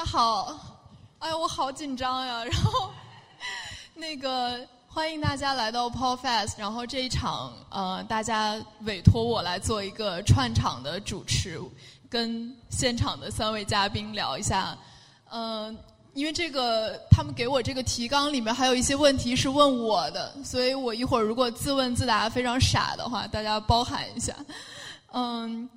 大家好，哎呀，我好紧张呀。然后，那个欢迎大家来到 Paul Fest。然后这一场，呃，大家委托我来做一个串场的主持，跟现场的三位嘉宾聊一下。嗯，因为这个他们给我这个提纲里面还有一些问题是问我的，所以我一会儿如果自问自答非常傻的话，大家包涵一下。嗯。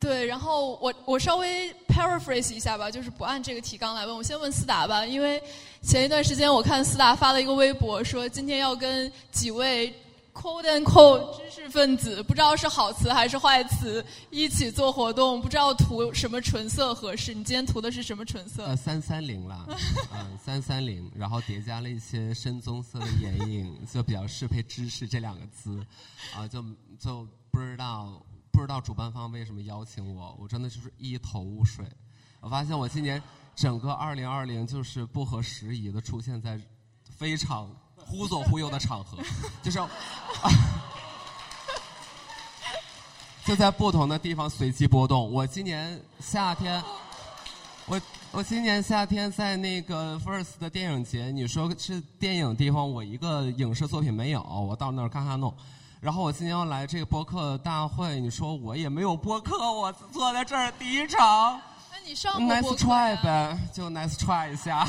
对，然后我我稍微 paraphrase 一下吧，就是不按这个提纲来问。我先问思达吧，因为前一段时间我看思达发了一个微博，说今天要跟几位 quote and quote 知识分子，不知道是好词还是坏词，一起做活动，不知道涂什么唇色合适。你今天涂的是什么唇色？呃，三三零啦，嗯，三三零，然后叠加了一些深棕色的眼影，就比较适配“知识”这两个字，啊，就就不知道。不知道主办方为什么邀请我，我真的就是一头雾水。我发现我今年整个二零二零就是不合时宜的出现在非常忽左忽右的场合，就是 就在不同的地方随机波动。我今年夏天，我我今年夏天在那个 First 的电影节，你说是电影地方，我一个影视作品没有，我到那儿咔咔弄？然后我今天要来这个播客大会，你说我也没有播客，我坐在这儿第一场。那你上过播客 Nice try 呗，就 Nice try 一下。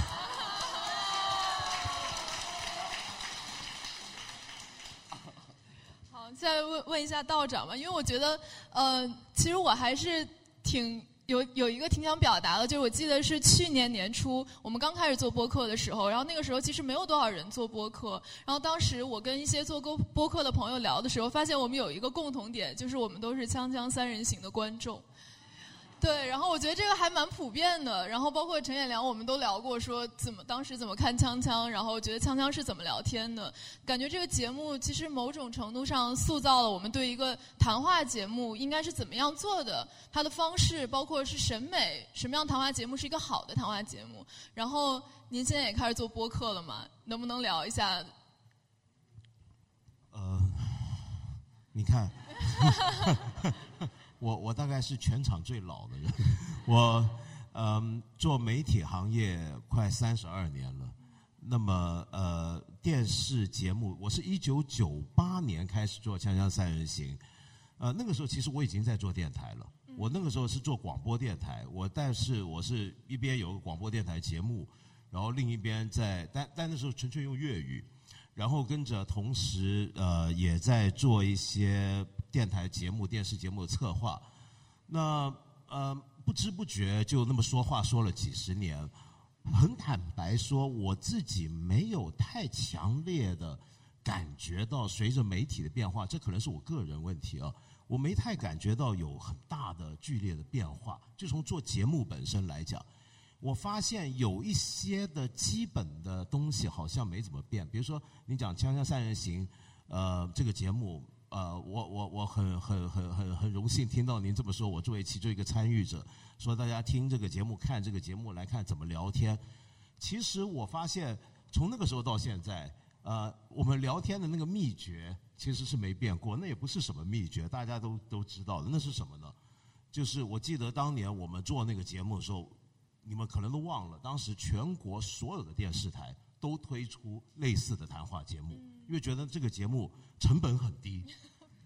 好，再问问一下道长吧，因为我觉得，呃，其实我还是挺。有有一个挺想表达的，就是我记得是去年年初我们刚开始做播客的时候，然后那个时候其实没有多少人做播客，然后当时我跟一些做播播客的朋友聊的时候，发现我们有一个共同点，就是我们都是锵锵三人行的观众。对，然后我觉得这个还蛮普遍的。然后包括陈彦良，我们都聊过，说怎么当时怎么看锵锵，然后觉得锵锵是怎么聊天的。感觉这个节目其实某种程度上塑造了我们对一个谈话节目应该是怎么样做的，它的方式，包括是审美，什么样谈话节目是一个好的谈话节目。然后您现在也开始做播客了嘛？能不能聊一下？呃，你看。我我大概是全场最老的人，我嗯做媒体行业快三十二年了，那么呃电视节目我是一九九八年开始做《锵锵三人行》，呃那个时候其实我已经在做电台了，我那个时候是做广播电台，我但是我是一边有个广播电台节目，然后另一边在但但那时候纯粹用粤语，然后跟着同时呃也在做一些。电台节目、电视节目的策划，那呃不知不觉就那么说话说了几十年。很坦白说，我自己没有太强烈的感觉到随着媒体的变化，这可能是我个人问题啊，我没太感觉到有很大的剧烈的变化。就从做节目本身来讲，我发现有一些的基本的东西好像没怎么变。比如说，你讲《锵锵三人行》，呃，这个节目。呃，我我我很很很很很荣幸听到您这么说。我作为其中一个参与者，说大家听这个节目、看这个节目来看怎么聊天。其实我发现，从那个时候到现在，呃，我们聊天的那个秘诀其实是没变过。那也不是什么秘诀，大家都都知道的。那是什么呢？就是我记得当年我们做那个节目的时候，你们可能都忘了，当时全国所有的电视台都推出类似的谈话节目。因为觉得这个节目成本很低，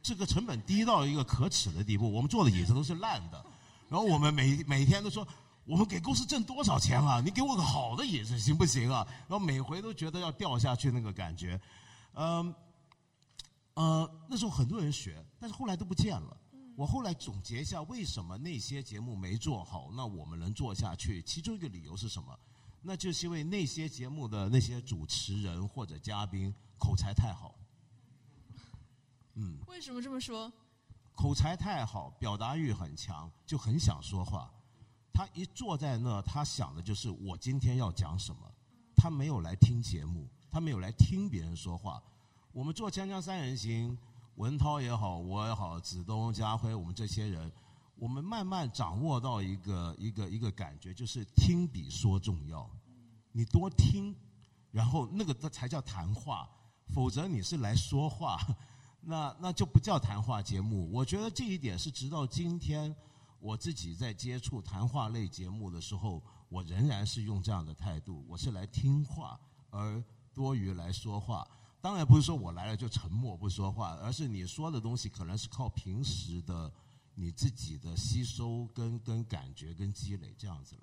这个成本低到一个可耻的地步。我们坐的椅子都是烂的，然后我们每每天都说，我们给公司挣多少钱啊？你给我个好的椅子行不行啊？然后每回都觉得要掉下去那个感觉，嗯，呃，那时候很多人学，但是后来都不见了。我后来总结一下，为什么那些节目没做好，那我们能做下去？其中一个理由是什么？那就是因为那些节目的那些主持人或者嘉宾。口才太好，嗯，为什么这么说？口才太好，表达欲很强，就很想说话。他一坐在那，他想的就是我今天要讲什么。他没有来听节目，他没有来听别人说话。我们做《锵锵三人行》，文涛也好，我也好，子东、家辉，我们这些人，我们慢慢掌握到一个一个一个感觉，就是听比说重要。你多听，然后那个才叫谈话。否则你是来说话，那那就不叫谈话节目。我觉得这一点是直到今天我自己在接触谈话类节目的时候，我仍然是用这样的态度，我是来听话，而多于来说话。当然不是说我来了就沉默不说话，而是你说的东西可能是靠平时的你自己的吸收跟跟感觉跟积累这样子了。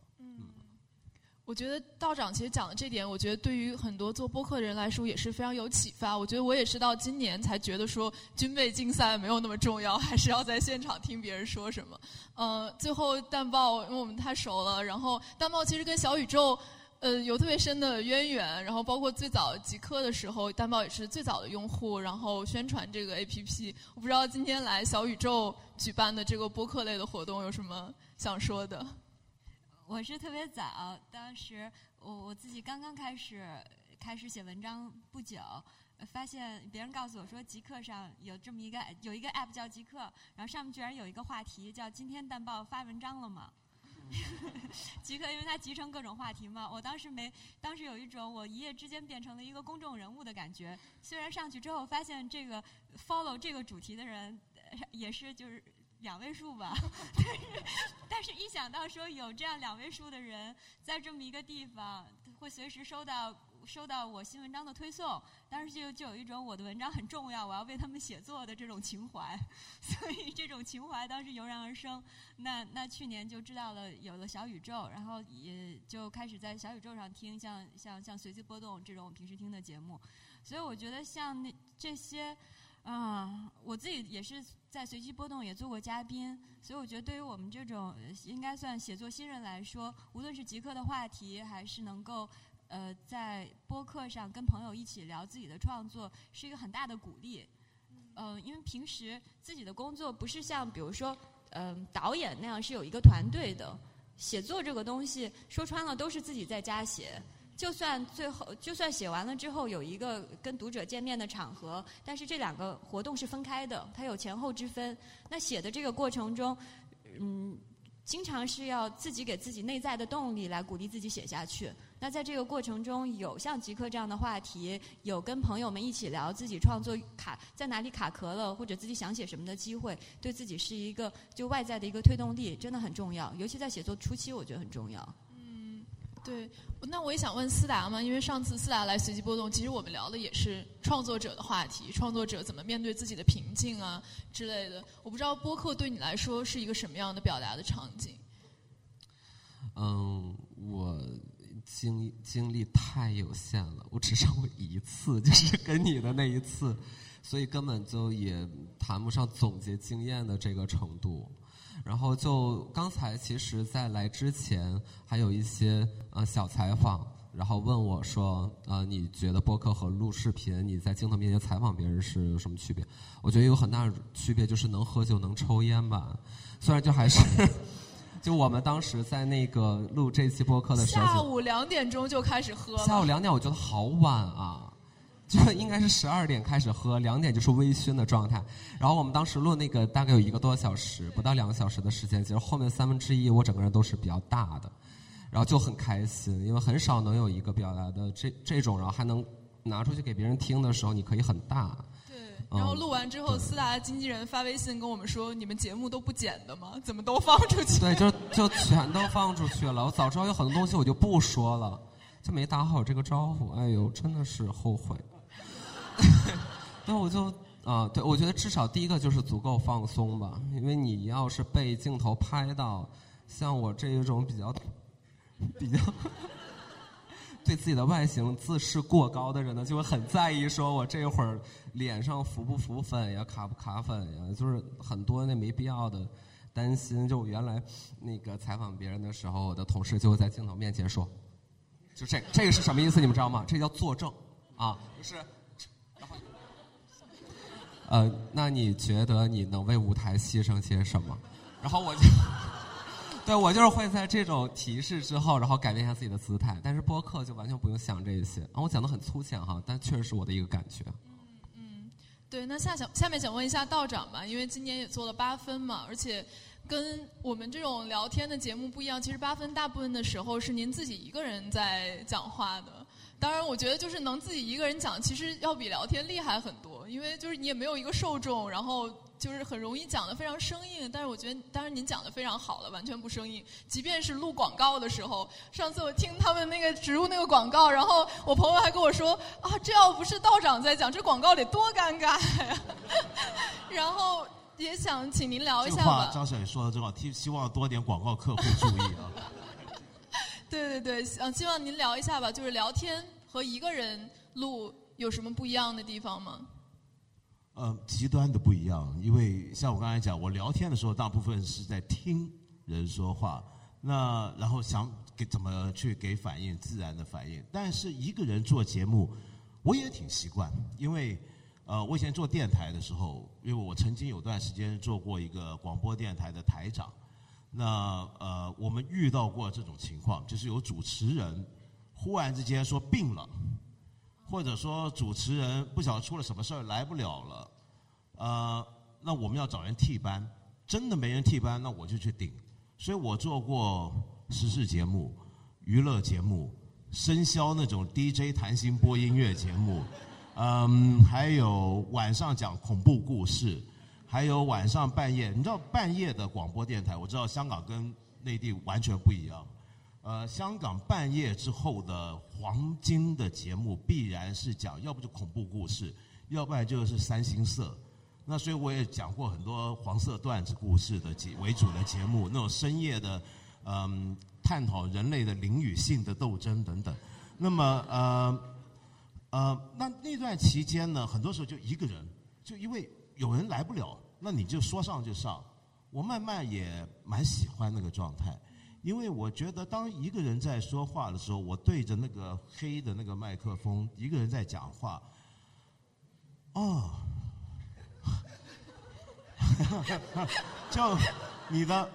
我觉得道长其实讲的这点，我觉得对于很多做播客的人来说也是非常有启发。我觉得我也是到今年才觉得说军备竞赛没有那么重要，还是要在现场听别人说什么。呃，最后蛋豹因为我们太熟了，然后蛋豹其实跟小宇宙。呃，有特别深的渊源，然后包括最早极客的时候，蛋宝也是最早的用户，然后宣传这个 APP。我不知道今天来小宇宙举办的这个播客类的活动有什么想说的？我是特别早，当时我我自己刚刚开始开始写文章不久，发现别人告诉我说极客上有这么一个有一个 App 叫极客，然后上面居然有一个话题叫“今天淡报发文章了吗？” 极客，因为它集成各种话题嘛。我当时没，当时有一种我一夜之间变成了一个公众人物的感觉。虽然上去之后发现这个 follow 这个主题的人也是就是两位数吧，但是 但是一想到说有这样两位数的人在这么一个地方会随时收到。收到我新文章的推送，当时就就有一种我的文章很重要，我要为他们写作的这种情怀，所以这种情怀当时油然而生。那那去年就知道了有了小宇宙，然后也就开始在小宇宙上听像像像随机波动这种我平时听的节目。所以我觉得像那这些啊，我自己也是在随机波动也做过嘉宾，所以我觉得对于我们这种应该算写作新人来说，无论是极客的话题，还是能够。呃，在播客上跟朋友一起聊自己的创作是一个很大的鼓励。呃，因为平时自己的工作不是像比如说，嗯，导演那样是有一个团队的。写作这个东西说穿了都是自己在家写，就算最后就算写完了之后有一个跟读者见面的场合，但是这两个活动是分开的，它有前后之分。那写的这个过程中，嗯。经常是要自己给自己内在的动力来鼓励自己写下去。那在这个过程中，有像极客这样的话题，有跟朋友们一起聊自己创作卡在哪里卡壳了，或者自己想写什么的机会，对自己是一个就外在的一个推动力，真的很重要。尤其在写作初期，我觉得很重要。对，那我也想问思达嘛，因为上次思达来随机波动，其实我们聊的也是创作者的话题，创作者怎么面对自己的瓶颈啊之类的。我不知道播客对你来说是一个什么样的表达的场景。嗯，我经经历太有限了，我只上过一次，就是跟你的那一次，所以根本就也谈不上总结经验的这个程度。然后就刚才，其实，在来之前还有一些呃小采访，然后问我说，呃，你觉得播客和录视频，你在镜头面前采访别人是有什么区别？我觉得有很大的区别，就是能喝酒能抽烟吧。虽然就还是，就我们当时在那个录这期播客的时候，下午两点钟就开始喝。下午两点，我觉得好晚啊。就 应该是十二点开始喝，两点就是微醺的状态。然后我们当时录那个大概有一个多小时，不到两个小时的时间。其实后面三分之一我整个人都是比较大的，然后就很开心，因为很少能有一个表达的这这种，然后还能拿出去给别人听的时候，你可以很大。对。然后录完之后，思达的经纪人发微信跟我们说：“你们节目都不剪的吗？怎么都放出去？”对，就就全都放出去了。我早知道有很多东西我就不说了，就没打好这个招呼。哎呦，真的是后悔。那我就啊，对，我觉得至少第一个就是足够放松吧，因为你要是被镜头拍到，像我这一种比较比较对自己的外形自视过高的人呢，就会很在意，说我这会儿脸上浮不浮粉呀，卡不卡粉呀，就是很多那没必要的担心。就我原来那个采访别人的时候，我的同事就会在镜头面前说，就这这个是什么意思？你们知道吗？这叫作证啊，就是。呃，那你觉得你能为舞台牺牲些什么？然后我就，对我就是会在这种提示之后，然后改变一下自己的姿态。但是播客就完全不用想这些。啊，我讲的很粗浅哈，但确实是我的一个感觉。嗯，对。那下想下面想问一下道长吧，因为今年也做了八分嘛，而且跟我们这种聊天的节目不一样。其实八分大部分的时候是您自己一个人在讲话的。当然，我觉得就是能自己一个人讲，其实要比聊天厉害很多。因为就是你也没有一个受众，然后就是很容易讲的非常生硬。但是我觉得，当然您讲的非常好了，完全不生硬。即便是录广告的时候，上次我听他们那个植入那个广告，然后我朋友还跟我说啊，这要不是道长在讲，这广告得多尴尬呀。然后也想请您聊一下吧。张小姐说的真好，希希望多点广告客户注意啊。对对对，嗯，希望您聊一下吧，就是聊天和一个人录有什么不一样的地方吗？呃，极端的不一样，因为像我刚才讲，我聊天的时候，大部分是在听人说话，那然后想给怎么去给反应，自然的反应。但是一个人做节目，我也挺习惯，因为。呃，我以前做电台的时候，因为我曾经有段时间做过一个广播电台的台长，那呃，我们遇到过这种情况，就是有主持人忽然之间说病了，或者说主持人不晓得出了什么事儿来不了了，呃，那我们要找人替班，真的没人替班，那我就去顶。所以我做过时事节目、娱乐节目、生肖那种 DJ 谈心播音乐节目。嗯，还有晚上讲恐怖故事，还有晚上半夜，你知道半夜的广播电台，我知道香港跟内地完全不一样。呃，香港半夜之后的黄金的节目，必然是讲要不就恐怖故事，要不然就是三星色。那所以我也讲过很多黄色段子故事的节为主的节目，那种深夜的，嗯，探讨人类的灵与性的斗争等等。那么呃。呃，那那段期间呢，很多时候就一个人，就因为有人来不了，那你就说上就上。我慢慢也蛮喜欢那个状态，因为我觉得当一个人在说话的时候，我对着那个黑的那个麦克风，一个人在讲话，哦，就你的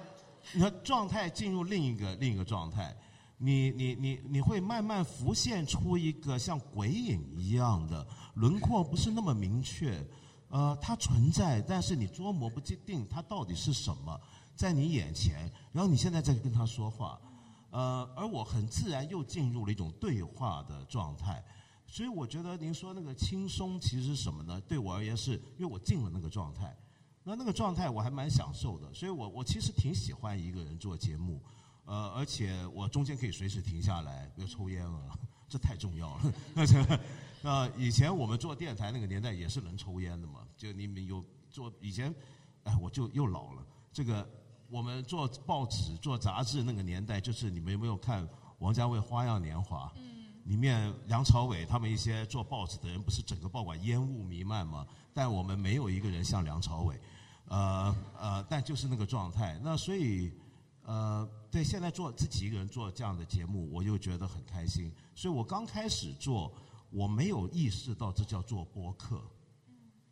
你的状态进入另一个另一个状态。你你你你会慢慢浮现出一个像鬼影一样的轮廓，不是那么明确，呃，它存在，但是你捉摸不定它到底是什么，在你眼前，然后你现在在跟他说话，呃，而我很自然又进入了一种对话的状态，所以我觉得您说那个轻松其实是什么呢？对我而言是因为我进了那个状态，那那个状态我还蛮享受的，所以我我其实挺喜欢一个人做节目。呃，而且我中间可以随时停下来，不要抽烟了，这太重要了。那以前我们做电台那个年代也是能抽烟的嘛，就你们有做以前，哎，我就又老了。这个我们做报纸、做杂志那个年代，就是你们有没有看王家卫《花样年华》？嗯。里面梁朝伟他们一些做报纸的人，不是整个报馆烟雾弥漫吗？但我们没有一个人像梁朝伟，呃呃，但就是那个状态。那所以。呃，对，现在做自己一个人做这样的节目，我又觉得很开心。所以我刚开始做，我没有意识到这叫做播客。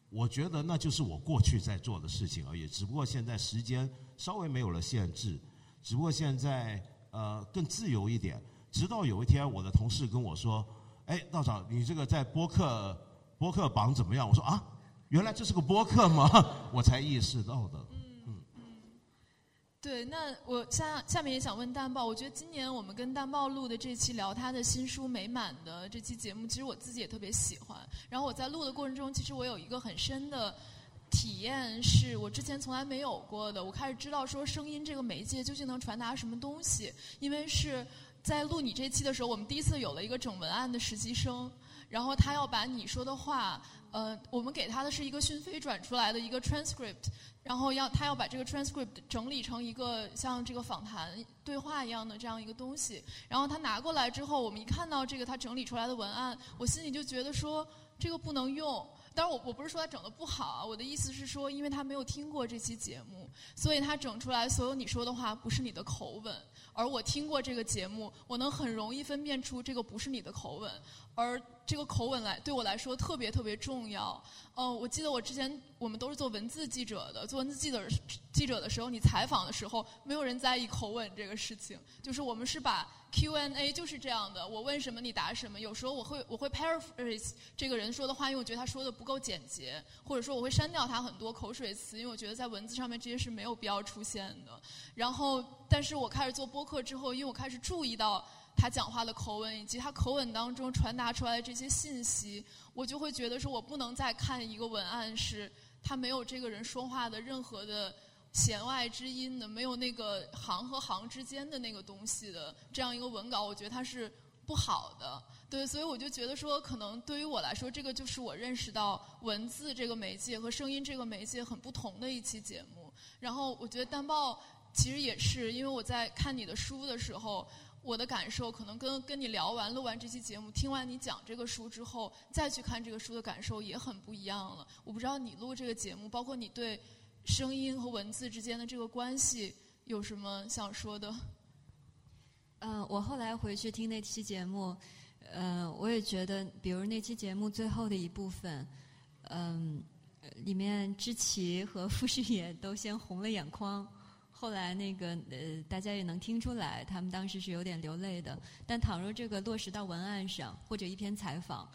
我觉得那就是我过去在做的事情而已，只不过现在时间稍微没有了限制，只不过现在呃更自由一点。直到有一天，我的同事跟我说：“哎，道长，你这个在播客播客榜怎么样？”我说：“啊，原来这是个播客吗？” 我才意识到的。嗯嗯对，那我下下面也想问淡豹，我觉得今年我们跟淡豹录的这期聊他的新书《美满》的这期节目，其实我自己也特别喜欢。然后我在录的过程中，其实我有一个很深的体验，是我之前从来没有过的。我开始知道说声音这个媒介究竟能传达什么东西，因为是在录你这期的时候，我们第一次有了一个整文案的实习生，然后他要把你说的话，呃，我们给他的是一个讯飞转出来的一个 transcript。然后要他要把这个 transcript 整理成一个像这个访谈对话一样的这样一个东西。然后他拿过来之后，我们一看到这个他整理出来的文案，我心里就觉得说这个不能用。当然我我不是说他整的不好啊，我的意思是说，因为他没有听过这期节目，所以他整出来所有你说的话不是你的口吻。而我听过这个节目，我能很容易分辨出这个不是你的口吻。而这个口吻来对我来说特别特别重要。嗯，我记得我之前我们都是做文字记者的，做文字记者记者的时候，你采访的时候，没有人在意口吻这个事情。就是我们是把 Q&A 就是这样的，我问什么你答什么。有时候我会我会 paraphrase 这个人说的话，因为我觉得他说的不够简洁，或者说我会删掉他很多口水词，因为我觉得在文字上面这些是没有必要出现的。然后，但是我开始做播客之后，因为我开始注意到。他讲话的口吻，以及他口吻当中传达出来的这些信息，我就会觉得说，我不能再看一个文案是他没有这个人说话的任何的弦外之音的，没有那个行和行之间的那个东西的这样一个文稿，我觉得它是不好的。对，所以我就觉得说，可能对于我来说，这个就是我认识到文字这个媒介和声音这个媒介很不同的一期节目。然后我觉得单报其实也是，因为我在看你的书的时候，我的感受可能跟跟你聊完、录完这期节目、听完你讲这个书之后，再去看这个书的感受也很不一样了。我不知道你录这个节目，包括你对声音和文字之间的这个关系有什么想说的？嗯，我后来回去听那期节目。呃，我也觉得，比如那期节目最后的一部分，嗯，里面知棋和 傅士也都先红了眼眶，后来那个呃，大家也能听出来，他们当时是有点流泪的。但倘若这个落实到文案上或者一篇采访，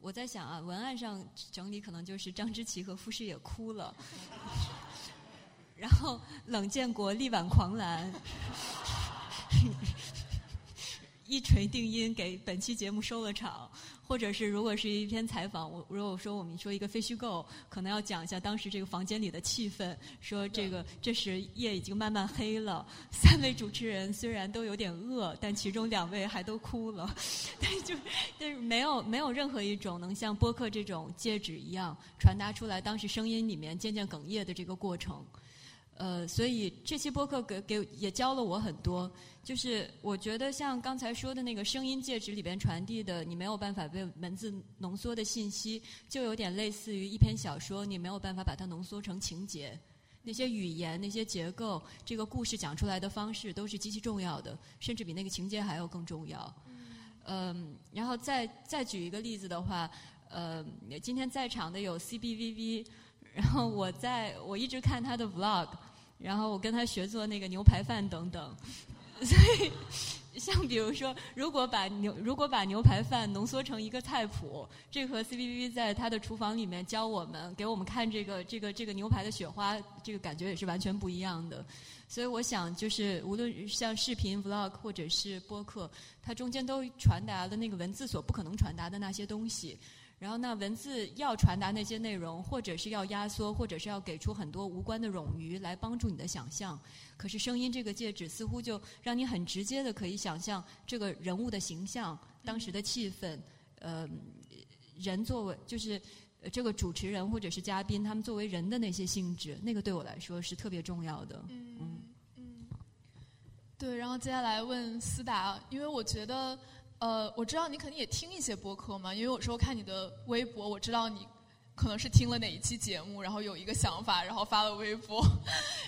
我在想啊，文案上整理可能就是张之奇和傅士也哭了，然后冷建国力挽狂澜。一锤定音，给本期节目收了场，或者是如果是一篇采访，我如果说我们说一个非虚构，可能要讲一下当时这个房间里的气氛，说这个这时夜已经慢慢黑了，三位主持人虽然都有点饿，但其中两位还都哭了，但就但是没有没有任何一种能像播客这种戒指一样传达出来当时声音里面渐渐哽咽的这个过程。呃，所以这期播客给给也教了我很多。就是我觉得像刚才说的那个声音介质里边传递的，你没有办法被文字浓缩的信息，就有点类似于一篇小说，你没有办法把它浓缩成情节。那些语言、那些结构、这个故事讲出来的方式，都是极其重要的，甚至比那个情节还要更重要。嗯，然后再再举一个例子的话，呃，今天在场的有 CBVV，然后我在我一直看他的 Vlog。然后我跟他学做那个牛排饭等等，所以像比如说，如果把牛如果把牛排饭浓缩成一个菜谱，这和 C B B 在他的厨房里面教我们给我们看这个这个这个牛排的雪花，这个感觉也是完全不一样的。所以我想，就是无论像视频 Vlog 或者是播客，它中间都传达了那个文字所不可能传达的那些东西。然后，那文字要传达那些内容，或者是要压缩，或者是要给出很多无关的冗余来帮助你的想象。可是，声音这个介质似乎就让你很直接的可以想象这个人物的形象、当时的气氛。呃，人作为就是这个主持人或者是嘉宾，他们作为人的那些性质，那个对我来说是特别重要的。嗯嗯。对，然后接下来问思达，因为我觉得。呃，我知道你肯定也听一些播客嘛，因为有时候看你的微博，我知道你可能是听了哪一期节目，然后有一个想法，然后发了微博。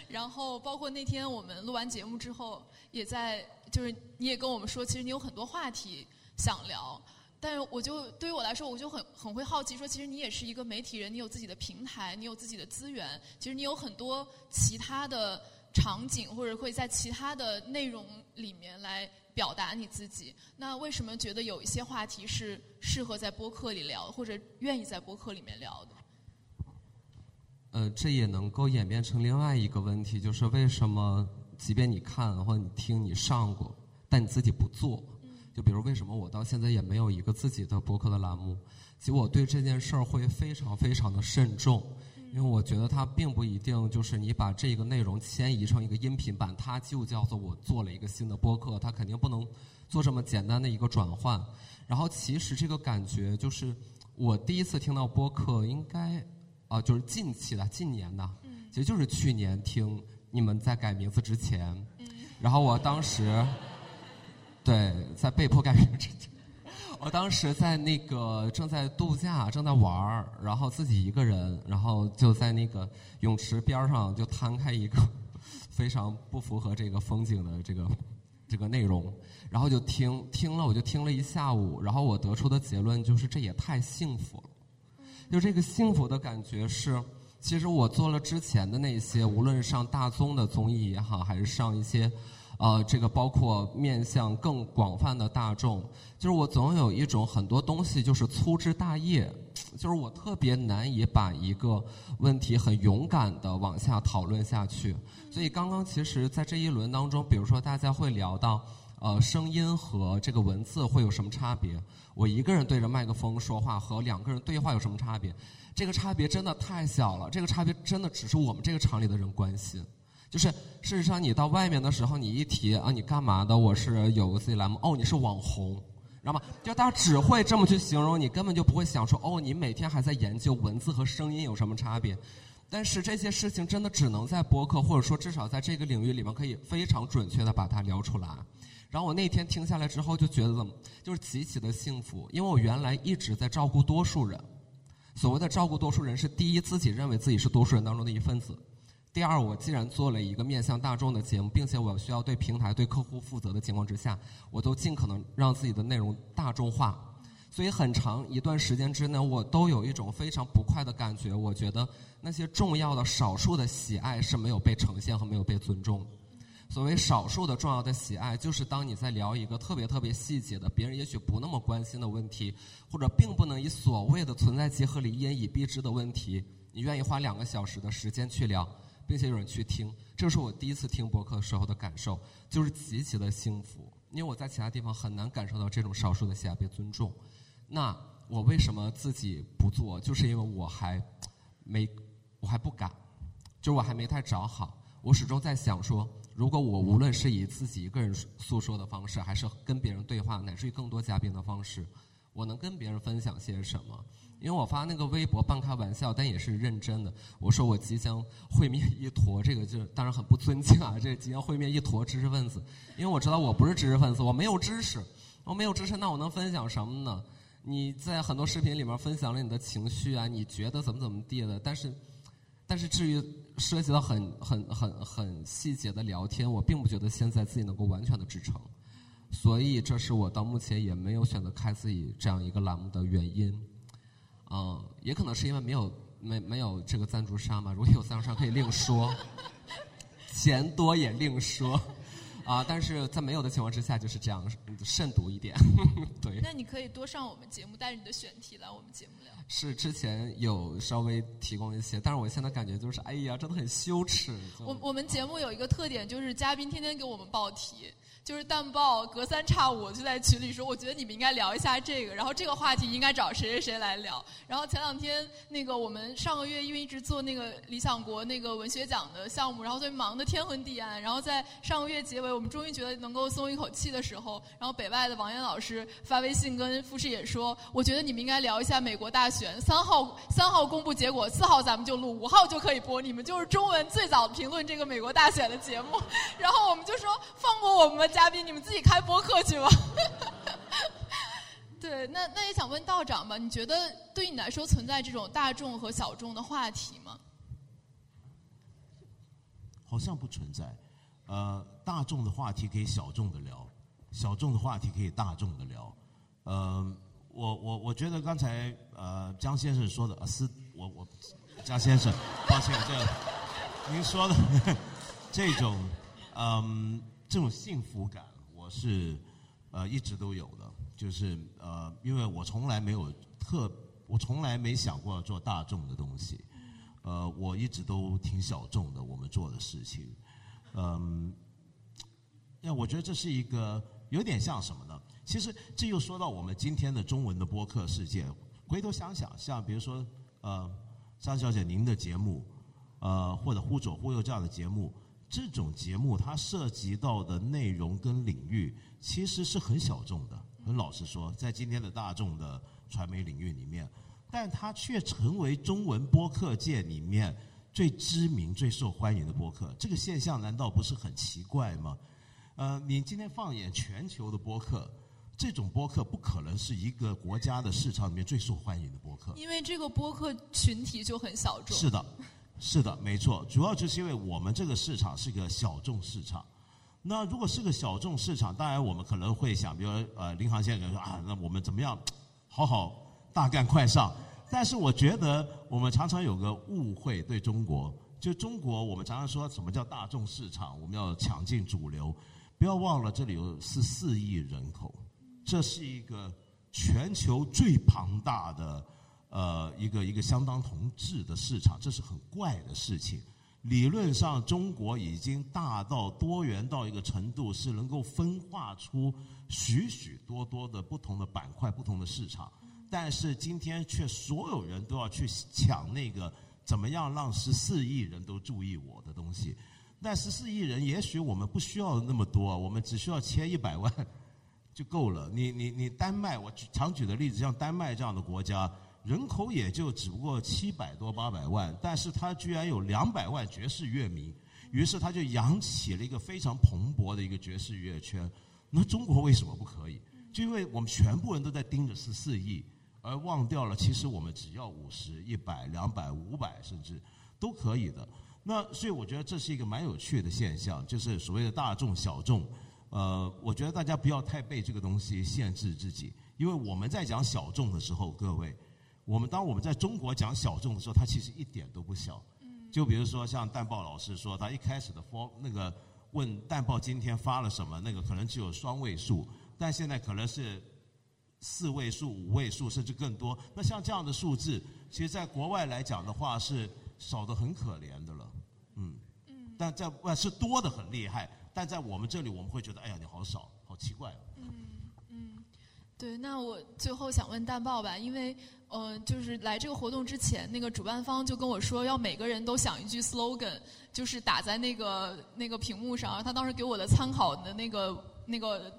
然后包括那天我们录完节目之后，也在就是你也跟我们说，其实你有很多话题想聊。但是我就对于我来说，我就很很会好奇，说其实你也是一个媒体人，你有自己的平台，你有自己的资源，其实你有很多其他的场景，或者会在其他的内容里面来。表达你自己，那为什么觉得有一些话题是适合在播客里聊，或者愿意在播客里面聊的？呃，这也能够演变成另外一个问题，就是为什么即便你看或者你听你上过，但你自己不做？就比如为什么我到现在也没有一个自己的播客的栏目？其实我对这件事儿会非常非常的慎重。因为我觉得它并不一定就是你把这个内容迁移成一个音频版，它就叫做我做了一个新的播客，它肯定不能做这么简单的一个转换。然后其实这个感觉就是我第一次听到播客，应该啊就是近期的、近年的，其实就是去年听你们在改名字之前，然后我当时对在被迫改名之前。我当时在那个正在度假，正在玩儿，然后自己一个人，然后就在那个泳池边上就摊开一个 非常不符合这个风景的这个这个内容，然后就听听了，我就听了一下午，然后我得出的结论就是这也太幸福了，就这个幸福的感觉是，其实我做了之前的那些，无论上大宗的综艺也好，还是上一些。呃，这个包括面向更广泛的大众，就是我总有一种很多东西就是粗枝大叶，就是我特别难以把一个问题很勇敢的往下讨论下去。所以刚刚其实，在这一轮当中，比如说大家会聊到呃，声音和这个文字会有什么差别？我一个人对着麦克风说话和两个人对话有什么差别？这个差别真的太小了，这个差别真的只是我们这个厂里的人关心。就是事实上，你到外面的时候，你一提啊，你干嘛的？我是有个自己栏目，哦，你是网红，知道吗？就大家只会这么去形容你，根本就不会想说，哦，你每天还在研究文字和声音有什么差别。但是这些事情真的只能在播客，或者说至少在这个领域里面，可以非常准确的把它聊出来。然后我那天听下来之后，就觉得怎么就是极其的幸福，因为我原来一直在照顾多数人。所谓的照顾多数人，是第一自己认为自己是多数人当中的一份子；第二，我既然做了一个面向大众的节目，并且我需要对平台、对客户负责的情况之下，我都尽可能让自己的内容大众化。所以很长一段时间之内，我都有一种非常不快的感觉。我觉得那些重要的少数的喜爱是没有被呈现和没有被尊重。所谓少数的重要的喜爱，就是当你在聊一个特别特别细节的、别人也许不那么关心的问题，或者并不能以所谓的存在即合理、一言以蔽之的问题，你愿意花两个小时的时间去聊，并且有人去听。这是我第一次听博客时候的感受，就是极其的幸福。因为我在其他地方很难感受到这种少数的喜爱被尊重。那我为什么自己不做？就是因为我还没，我还不敢，就是我还没太找好。我始终在想说。如果我无论是以自己一个人诉说的方式，还是跟别人对话，乃至于更多嘉宾的方式，我能跟别人分享些什么？因为我发那个微博半开玩笑，但也是认真的。我说我即将会面一坨，这个就当然很不尊敬啊，这即将会面一坨知识分子。因为我知道我不是知识分子，我没有知识，我没有知识，那我能分享什么呢？你在很多视频里面分享了你的情绪啊，你觉得怎么怎么地的，但是，但是至于。涉及到很很很很细节的聊天，我并不觉得现在自己能够完全的支撑，所以这是我到目前也没有选择开自己这样一个栏目的原因。嗯，也可能是因为没有没没有这个赞助商嘛，如果有赞助商可以另说，钱多也另说。啊！但是在没有的情况之下，就是这样慎独一点。对。那你可以多上我们节目，带着你的选题来我们节目聊。是之前有稍微提供一些，但是我现在感觉就是，哎呀，真的很羞耻。我我们节目有一个特点，就是嘉宾天天给我们报题。就是淡报隔三差五就在群里说，我觉得你们应该聊一下这个，然后这个话题应该找谁谁谁来聊。然后前两天那个我们上个月因为一直做那个理想国那个文学奖的项目，然后所以忙得天昏地暗。然后在上个月结尾，我们终于觉得能够松一口气的时候，然后北外的王岩老师发微信跟傅视野说，我觉得你们应该聊一下美国大选。三号三号公布结果，四号咱们就录，五号就可以播。你们就是中文最早评论这个美国大选的节目。然后我们就说放过我们。嘉宾，你们自己开播客去吧。对，那那也想问道长吧，你觉得对你来说存在这种大众和小众的话题吗？好像不存在。呃，大众的话题可以小众的聊，小众的话题可以大众的聊。呃，我我我觉得刚才呃江先生说的啊是，我我江先生，抱歉，这您说的 这种嗯。这种幸福感，我是呃一直都有的，就是呃，因为我从来没有特，我从来没想过要做大众的东西，呃，我一直都挺小众的，我们做的事情，嗯，那我觉得这是一个有点像什么呢？其实这又说到我们今天的中文的播客世界，回头想想，像比如说呃，张小姐您的节目，呃，或者忽左忽右这样的节目。这种节目它涉及到的内容跟领域其实是很小众的，很老实说，在今天的大众的传媒领域里面，但它却成为中文播客界里面最知名、最受欢迎的播客。这个现象难道不是很奇怪吗？呃，你今天放眼全球的播客，这种播客不可能是一个国家的市场里面最受欢迎的播客，因为这个播客群体就很小众。是的。是的，没错，主要就是因为我们这个市场是个小众市场。那如果是个小众市场，当然我们可能会想，比如呃，林航先生说啊，那我们怎么样好好大干快上？但是我觉得我们常常有个误会，对中国，就中国我们常常说什么叫大众市场，我们要抢进主流，不要忘了这里有十四亿人口，这是一个全球最庞大的。呃，一个一个相当同质的市场，这是很怪的事情。理论上中国已经大到多元到一个程度，是能够分化出许许多多的不同的板块、不同的市场。但是今天却所有人都要去抢那个怎么样让十四亿人都注意我的东西。但十四亿人，也许我们不需要那么多，我们只需要切一百万就够了。你你你，丹麦，我常举的例子，像丹麦这样的国家，人口也就只不过七百多八百万，但是他居然有两百万爵士乐迷，于是他就养起了一个非常蓬勃的一个爵士乐圈。那中国为什么不可以？就因为我们全部人都在盯着十四亿，而忘掉了其实我们只要五十、一百、两百、五百，甚至都可以的。那所以我觉得这是一个蛮有趣的现象，就是所谓的大众小众。呃，我觉得大家不要太被这个东西限制自己，因为我们在讲小众的时候，各位，我们当我们在中国讲小众的时候，它其实一点都不小。就比如说像蛋豹老师说，他一开始的 for 那个问蛋豹今天发了什么，那个可能只有双位数，但现在可能是四位数、五位数，甚至更多。那像这样的数字，其实在国外来讲的话是少的很可怜的了。嗯，但在外是多的很厉害，但在我们这里我们会觉得，哎呀，你好少，好奇怪。嗯嗯对，那我最后想问蛋豹吧，因为嗯，就是来这个活动之前，那个主办方就跟我说，要每个人都想一句 slogan，就是打在那个那个屏幕上。他当时给我的参考的那个那个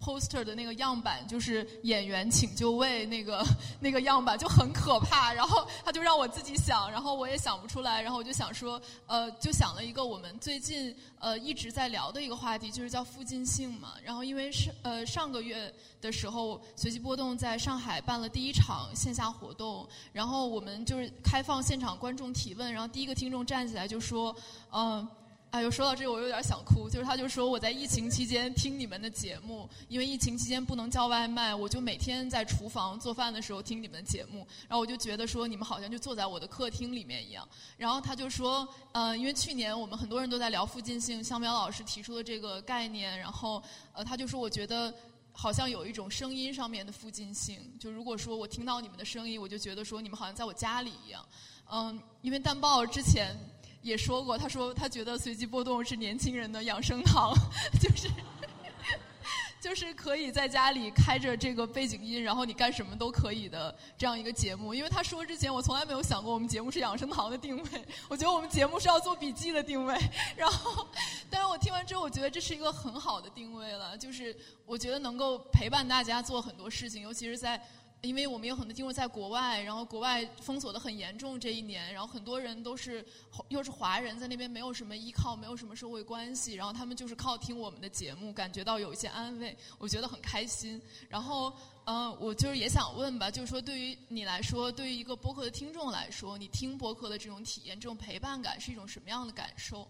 poster 的那个样板，就是演员请就位那个 那个样板，就很可怕。然后他就让我自己想，然后我也想不出来，然后我就想说，呃，就想了一个我们最近呃一直在聊的一个话题，就是叫附近性嘛。然后因为是呃上个月的时候，随机波动在上海办了第一场线下活动，然后我们就是开放现场观众提问，然后第一个听众站起来就说，嗯、哎呦，说到这个我有点想哭，就是他就说我在疫情期间听你们的节目，因为疫情期间不能叫外卖，我就每天在厨房做饭的时候听你们的节目，然后我就觉得说你们好像就坐在我的客厅里面一样。然后他就说，呃，因为去年我们很多人都在聊附近性，香苗老师提出的这个概念，然后呃，他就说我觉得。好像有一种声音上面的附近性，就如果说我听到你们的声音，我就觉得说你们好像在我家里一样。嗯，因为蛋报之前也说过，他说他觉得随机波动是年轻人的养生堂，就是 就是可以在家里开着这个背景音，然后你干什么都可以的这样一个节目。因为他说之前，我从来没有想过我们节目是养生堂的定位，我觉得我们节目是要做笔记的定位。然后，但是我听完之后，我觉得这是一个很好的定位了，就是我觉得能够陪伴大家做很多事情，尤其是在。因为我们有很多听众在国外，然后国外封锁的很严重这一年，然后很多人都是又是华人，在那边没有什么依靠，没有什么社会关系，然后他们就是靠听我们的节目，感觉到有一些安慰，我觉得很开心。然后，嗯、我就是也想问吧，就是说对于你来说，对于一个播客的听众来说，你听播客的这种体验，这种陪伴感是一种什么样的感受？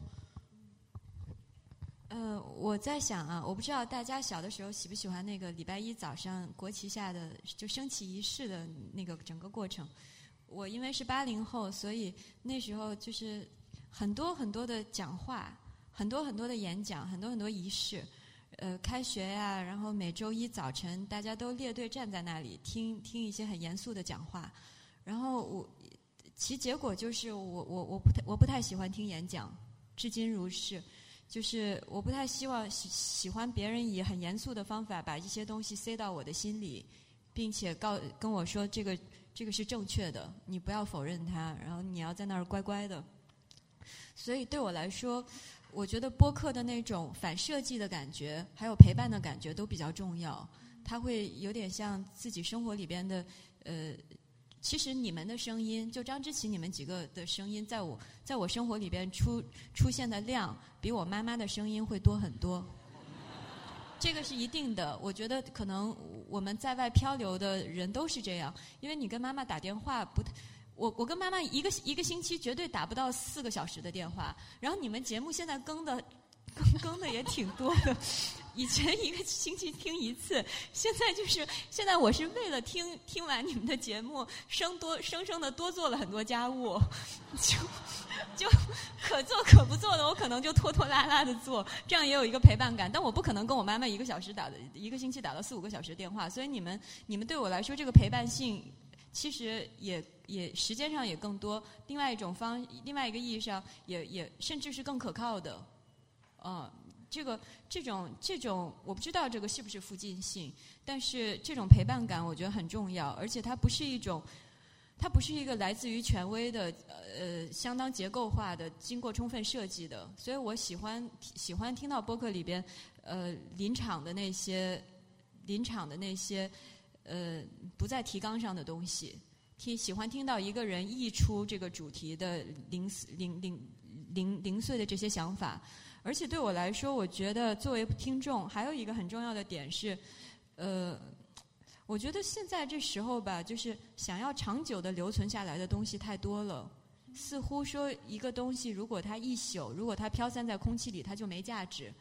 呃，我在想啊，我不知道大家小的时候喜不喜欢那个礼拜一早上国旗下的就升旗仪式的那个整个过程。我因为是八零后，所以那时候就是很多很多的讲话，很多很多的演讲，很多很多仪式。呃，开学呀、然后每周一早晨大家都列队站在那里听听一些很严肃的讲话，然后我其结果就是我我我不太我不太喜欢听演讲，至今如是。就是我不太希望喜喜欢别人以很严肃的方法把一些东西塞到我的心里，并且告跟我说这个这个是正确的，你不要否认它，然后你要在那儿乖乖的。所以对我来说，我觉得播客的那种反设计的感觉，还有陪伴的感觉都比较重要。它会有点像自己生活里边的呃。其实你们的声音，就张之琪你们几个的声音，在我在我生活里边出出现的量，比我妈妈的声音会多很多。这个是一定的，我觉得可能我们在外漂流的人都是这样，因为你跟妈妈打电话不太，我我跟妈妈一个一个星期绝对打不到四个小时的电话，然后你们节目现在更的更更的也挺多的。以前一个星期听一次，现在就是现在我是为了听听完你们的节目，生多生生的多做了很多家务，就就可做可不做的，我可能就拖拖拉拉的做，这样也有一个陪伴感。但我不可能跟我妈妈一个小时打的一个星期打了四五个小时电话，所以你们你们对我来说这个陪伴性。其实也也时间上也更多。另外一种方，另外一个意义上，也也甚至是更可靠的。嗯，这个这种这种，我不知道这个是不是附近性，但是这种陪伴感我觉得很重要，而且它不是一种。它不是一个来自于权威的，呃，相当结构化的、经过充分设计的，所以我喜欢喜欢听到播客里边，呃，临场的那些临场的那些，呃，不在提纲上的东西，听喜欢听到一个人溢出这个主题的零零零零零碎的这些想法，而且对我来说，我觉得作为听众，还有一个很重要的点是，呃。我觉得现在这时候吧，就是想要长久的留存下来的东西太多了。似乎说一个东西，如果它一宿，如果它飘散在空气里，它就没价值。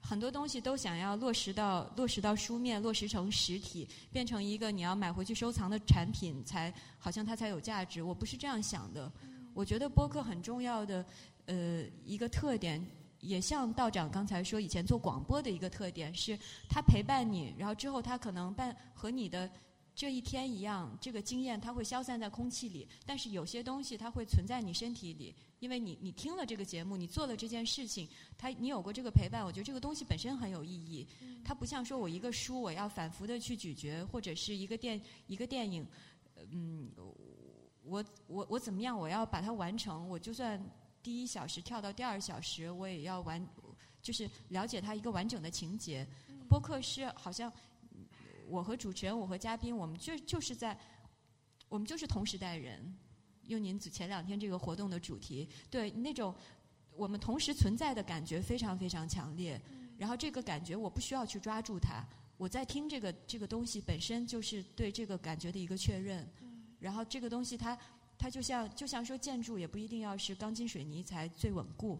很多东西都想要落实到落实到书面，落实成实体，变成一个你要买回去收藏的产品，才好像它才有价值。我不是这样想的。我觉得播客很重要的呃一个特点。也像道长刚才说，以前做广播的一个特点是，他陪伴你，然后之后他可能伴和你的这一天一样，这个经验它会消散在空气里，但是有些东西它会存在你身体里，因为你你听了这个节目，你做了这件事情，他你有过这个陪伴，我觉得这个东西本身很有意义。它不像说我一个书我要反复的去咀嚼，或者是一个电一个电影，嗯，我我我怎么样，我要把它完成，我就算。第一小时跳到第二小时，我也要完，就是了解它一个完整的情节。播客是好像我和主持人，我和嘉宾，我们就就是在我们就是同时代人。用您前两天这个活动的主题，对那种我们同时存在的感觉非常非常强烈。然后这个感觉我不需要去抓住它，我在听这个这个东西本身就是对这个感觉的一个确认。然后这个东西它。它就像就像说建筑也不一定要是钢筋水泥才最稳固，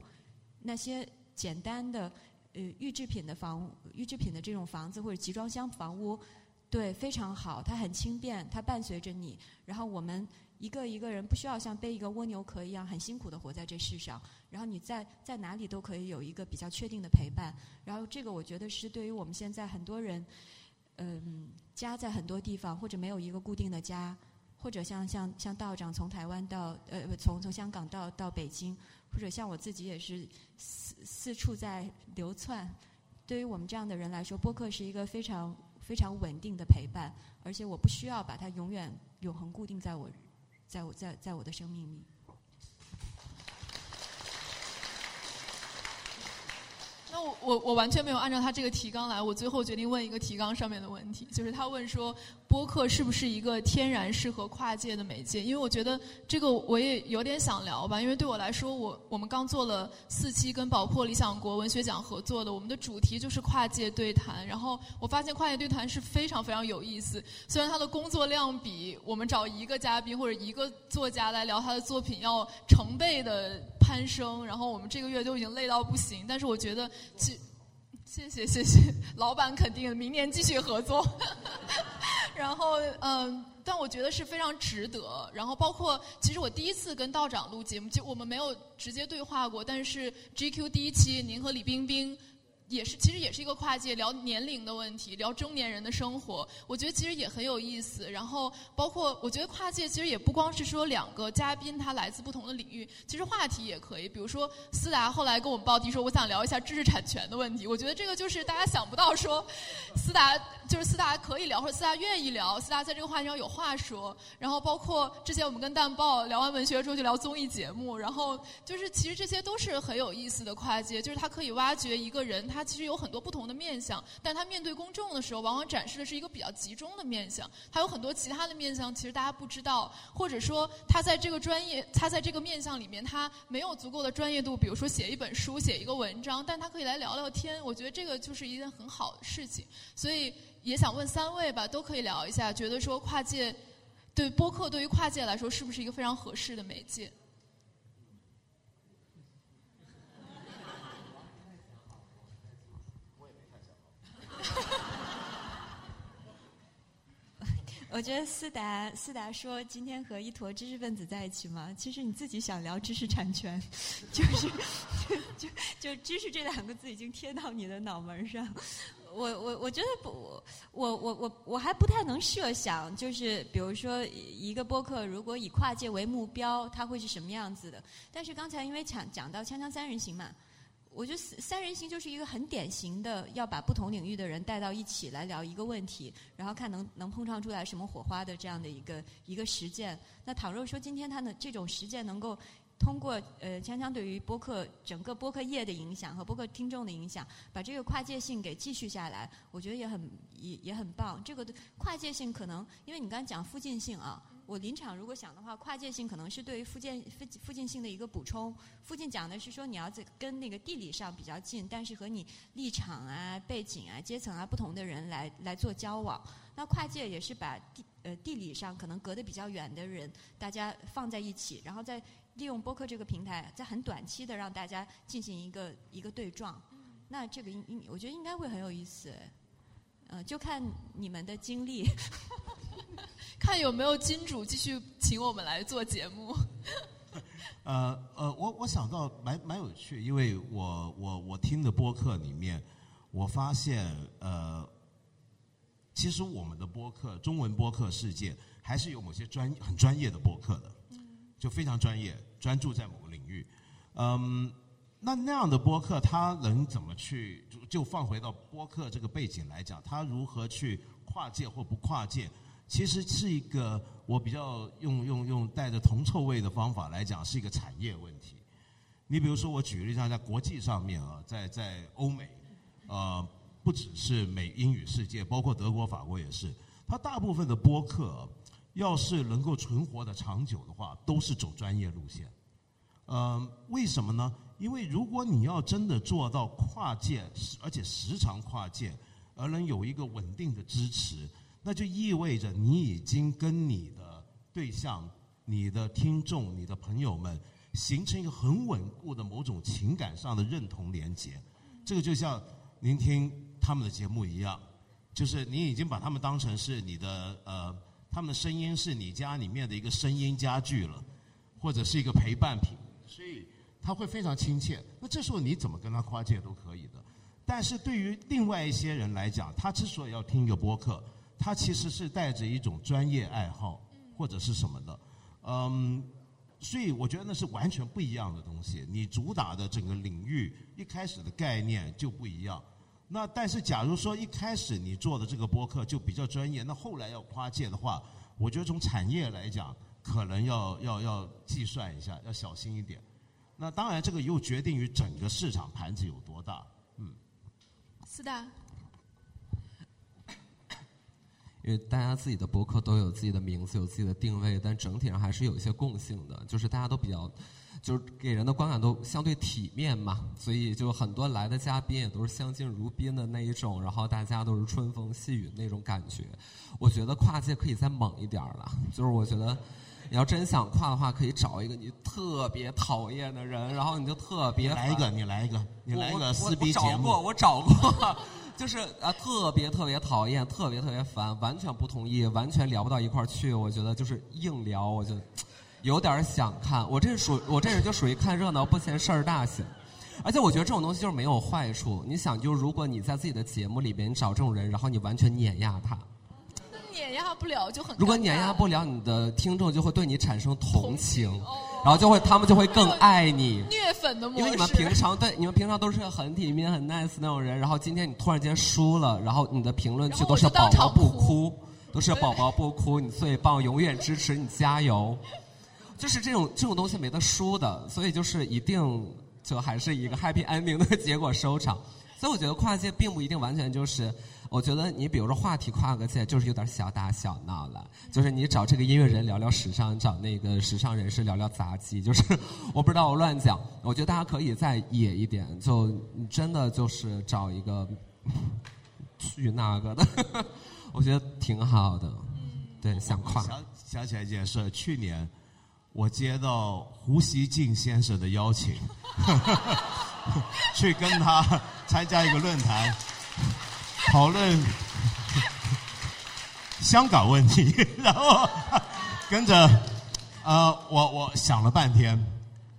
那些简单的呃预制品的房预制品的这种房子或者集装箱房屋，对非常好，它很轻便，它伴随着你。然后我们一个一个人不需要像背一个蜗牛壳一样很辛苦的活在这世上，然后你在在哪里都可以有一个比较确定的陪伴。然后这个我觉得是对于我们现在很多人，嗯，家在很多地方或者没有一个固定的家。或者像像像道长从台湾到呃从从香港到到北京，或者像我自己也是四四处在流窜。对于我们这样的人来说，播客是一个非常非常稳定的陪伴，而且我不需要把它永远永恒固定在我在我在在我的生命里。那我我我完全没有按照他这个提纲来，我最后决定问一个提纲上面的问题，就是他问说。播客是不是一个天然适合跨界的媒介？因为我觉得这个我也有点想聊吧。因为对我来说，我我们刚做了四期跟宝珀理想国文学奖合作的，我们的主题就是跨界对谈。然后我发现跨界对谈是非常非常有意思。虽然他的工作量比我们找一个嘉宾或者一个作家来聊他的作品要成倍的攀升。然后我们这个月都已经累到不行。但是我觉得，谢谢谢谢谢老板肯定，明年继续合作。然后，嗯，但我觉得是非常值得。然后，包括其实我第一次跟道长录节目，就我们没有直接对话过，但是 GQ 第一期，您和李冰冰。也是，其实也是一个跨界聊年龄的问题，聊中年人的生活。我觉得其实也很有意思。然后包括我觉得跨界其实也不光是说两个嘉宾他来自不同的领域，其实话题也可以。比如说思达后来跟我们报题说，我想聊一下知识产权的问题。我觉得这个就是大家想不到说，思达就是思达可以聊或者思达愿意聊，思达在这个话题上有话说。然后包括之前我们跟淡报聊完文学之后就聊综艺节目，然后就是其实这些都是很有意思的跨界，就是它可以挖掘一个人。他他其实有很多不同的面相，但他面对公众的时候，往往展示的是一个比较集中的面相。他有很多其他的面相，其实大家不知道，或者说他在这个专业，他在这个面相里面，他没有足够的专业度。比如说写一本书，写一个文章，但他可以来聊聊天。我觉得这个就是一件很好的事情。所以也想问三位吧，都可以聊一下，觉得说跨界对播客对于跨界来说是不是一个非常合适的媒介？我觉得思达思达说今天和一坨知识分子在一起嘛，其实你自己想聊知识产权，就是就就知识这两个字已经贴到你的脑门上。我我我觉得不，我我我我还不太能设想，就是比如说一个播客如果以跨界为目标，它会是什么样子的。但是刚才因为讲讲到锵锵三人行嘛，我觉得三人行就是一个很典型的要把不同领域的人带到一起来聊一个问题，然后看能能碰撞出来什么火花的这样的一个一个实践。那倘若说今天他的这种实践能够。通过呃，锵锵对于播客整个播客业的影响和播客听众的影响，把这个跨界性给继续下来，我觉得也很也也很棒。这个跨界性可能，因为你刚才讲附近性啊，我临场如果想的话，跨界性可能是对于附件附附近性的一个补充。附近讲的是说你要在跟那个地理上比较近，但是和你立场啊、背景啊、阶层啊不同的人来来做交往。那跨界也是把地呃地理上可能隔得比较远的人，大家放在一起，然后再。利用播客这个平台，在很短期的让大家进行一个一个对撞，那这个应应我觉得应该会很有意思，呃，就看你们的经历，看有没有金主继续请我们来做节目。呃呃，我我想到蛮蛮有趣，因为我我我听的播客里面，我发现呃，其实我们的播客中文播客世界还是有某些专很专业的播客的。就非常专业，专注在某个领域。嗯，那那样的播客，他能怎么去？就就放回到播客这个背景来讲，他如何去跨界或不跨界？其实是一个我比较用用用带着铜臭味的方法来讲，是一个产业问题。你比如说，我举个例子，在国际上面啊，在在欧美，呃，不只是美英语世界，包括德国、法国也是，它大部分的播客。要是能够存活的长久的话，都是走专业路线。嗯，为什么呢？因为如果你要真的做到跨界，而且时常跨界，而能有一个稳定的支持，那就意味着你已经跟你的对象、你的听众、你的朋友们形成一个很稳固的某种情感上的认同连接。这个就像您听他们的节目一样，就是你已经把他们当成是你的呃。他们的声音是你家里面的一个声音家具了，或者是一个陪伴品，所以他会非常亲切。那这时候你怎么跟他跨界都可以的。但是对于另外一些人来讲，他之所以要听一个播客，他其实是带着一种专业爱好或者是什么的，嗯，所以我觉得那是完全不一样的东西。你主打的整个领域一开始的概念就不一样。那但是，假如说一开始你做的这个播客就比较专业，那后来要跨界的话，我觉得从产业来讲，可能要要要计算一下，要小心一点。那当然，这个又决定于整个市场盘子有多大。嗯，是的，因为大家自己的博客都有自己的名字，有自己的定位，但整体上还是有一些共性的，就是大家都比较。就是给人的观感都相对体面嘛，所以就很多来的嘉宾也都是相敬如宾的那一种，然后大家都是春风细雨那种感觉。我觉得跨界可以再猛一点了，就是我觉得你要真想跨的话，可以找一个你特别讨厌的人，然后你就特别来一个，你来一个，你来一个撕逼节目。我找过，我找过，就是啊，特别特别讨厌，特别特别烦，完全不同意，完全聊不到一块儿去。我觉得就是硬聊，我就。有点想看，我这属我这人就属于看热闹不嫌事儿大型，而且我觉得这种东西就是没有坏处。你想，就如果你在自己的节目里边找这种人，然后你完全碾压他，碾压不了就很。如果碾压不了，你的听众就会对你产生同情，然后就会他们就会更爱你。虐粉的模式。因为你们平常对你们平常都是很体面、很 nice 那种人，然后今天你突然间输了，然后你的评论区都是宝宝不哭，都是宝宝不哭，你最棒，永远支持你，加油。就是这种这种东西没得输的，所以就是一定就还是一个 happy ending 的结果收场。所以我觉得跨界并不一定完全就是，我觉得你比如说话题跨个界就是有点小打小闹了，就是你找这个音乐人聊聊时尚，找那个时尚人士聊聊杂技，就是 我不知道我乱讲。我觉得大家可以再野一点，就真的就是找一个 去那个的，我觉得挺好的。对，想跨。想想起来一件事，去年。我接到胡锡进先生的邀请，去跟他参加一个论坛，讨论香港问题。然后跟着，呃，我我想了半天，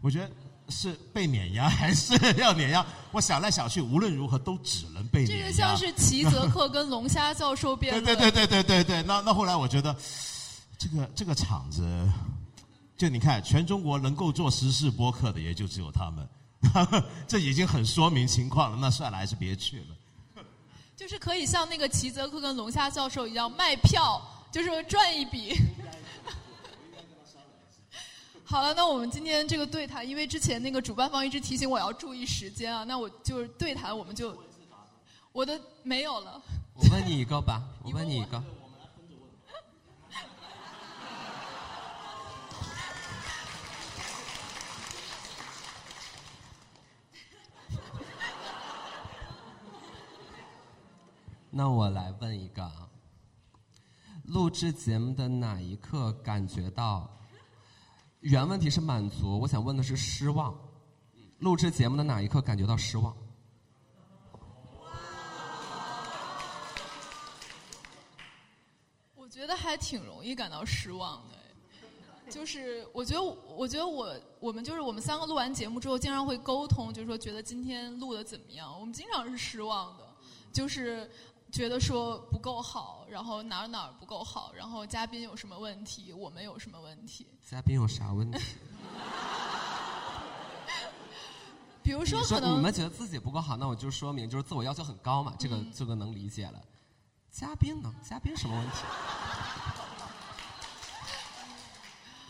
我觉得是被碾压还是要碾压？我想来想去，无论如何都只能被碾压。这个像是齐泽克跟龙虾教授辩论。对对对对对对。那那后来我觉得，这个这个场子，就你看，全中国能够做时事播客的，也就只有他们。这已经很说明情况了。那算了，还是别去了。就是可以像那个齐泽克跟龙虾教授一样卖票，就是赚一笔。好了，那我们今天这个对谈，因为之前那个主办方一直提醒我要注意时间啊，那我就是对谈，我们就我的没有了。我问你一个吧，我问你一个。那我来问一个啊，录制节目的哪一刻感觉到？原问题是满足，我想问的是失望。录制节目的哪一刻感觉到失望？我觉得还挺容易感到失望的，就是我觉得，我觉得我我们就是我们三个录完节目之后，经常会沟通，就是说觉得今天录的怎么样？我们经常是失望的，就是。觉得说不够好，然后哪儿哪儿不够好，然后嘉宾有什么问题，我们有什么问题？嘉宾有啥问题？比如说，可能你们觉得自己不够好，那我就说明就是自我要求很高嘛，这个这个能理解了。嘉宾呢？嘉宾什么问题？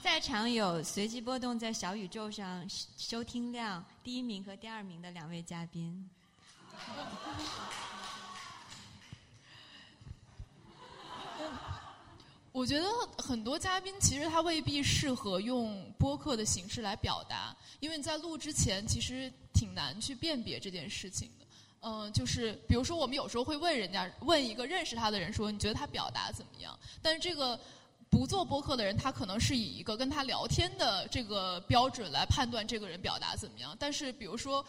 在场有随机波动在小宇宙上收听量第一名和第二名的两位嘉宾。我觉得很多嘉宾其实他未必适合用播客的形式来表达，因为你在录之前其实挺难去辨别这件事情的。嗯，就是比如说我们有时候会问人家，问一个认识他的人说，你觉得他表达怎么样？但是这个不做播客的人，他可能是以一个跟他聊天的这个标准来判断这个人表达怎么样。但是比如说。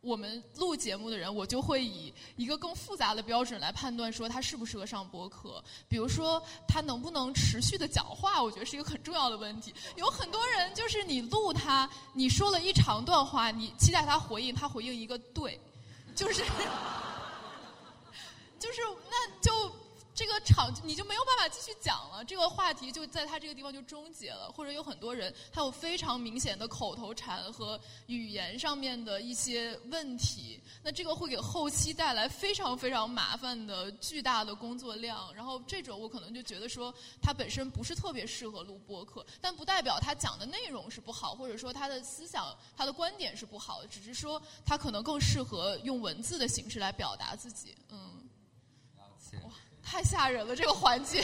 我们录节目的人，我就会以一个更复杂的标准来判断，说他适不适合上播客。比如说，他能不能持续的讲话，我觉得是一个很重要的问题。有很多人就是你录他，你说了一长段话，你期待他回应，他回应一个对，就是，就是那就。这个场你就没有办法继续讲了，这个话题就在他这个地方就终结了。或者有很多人他有非常明显的口头禅和语言上面的一些问题，那这个会给后期带来非常非常麻烦的巨大的工作量。然后这种我可能就觉得说他本身不是特别适合录播客，但不代表他讲的内容是不好，或者说他的思想他的观点是不好的，只是说他可能更适合用文字的形式来表达自己。嗯，太吓人了，这个环境。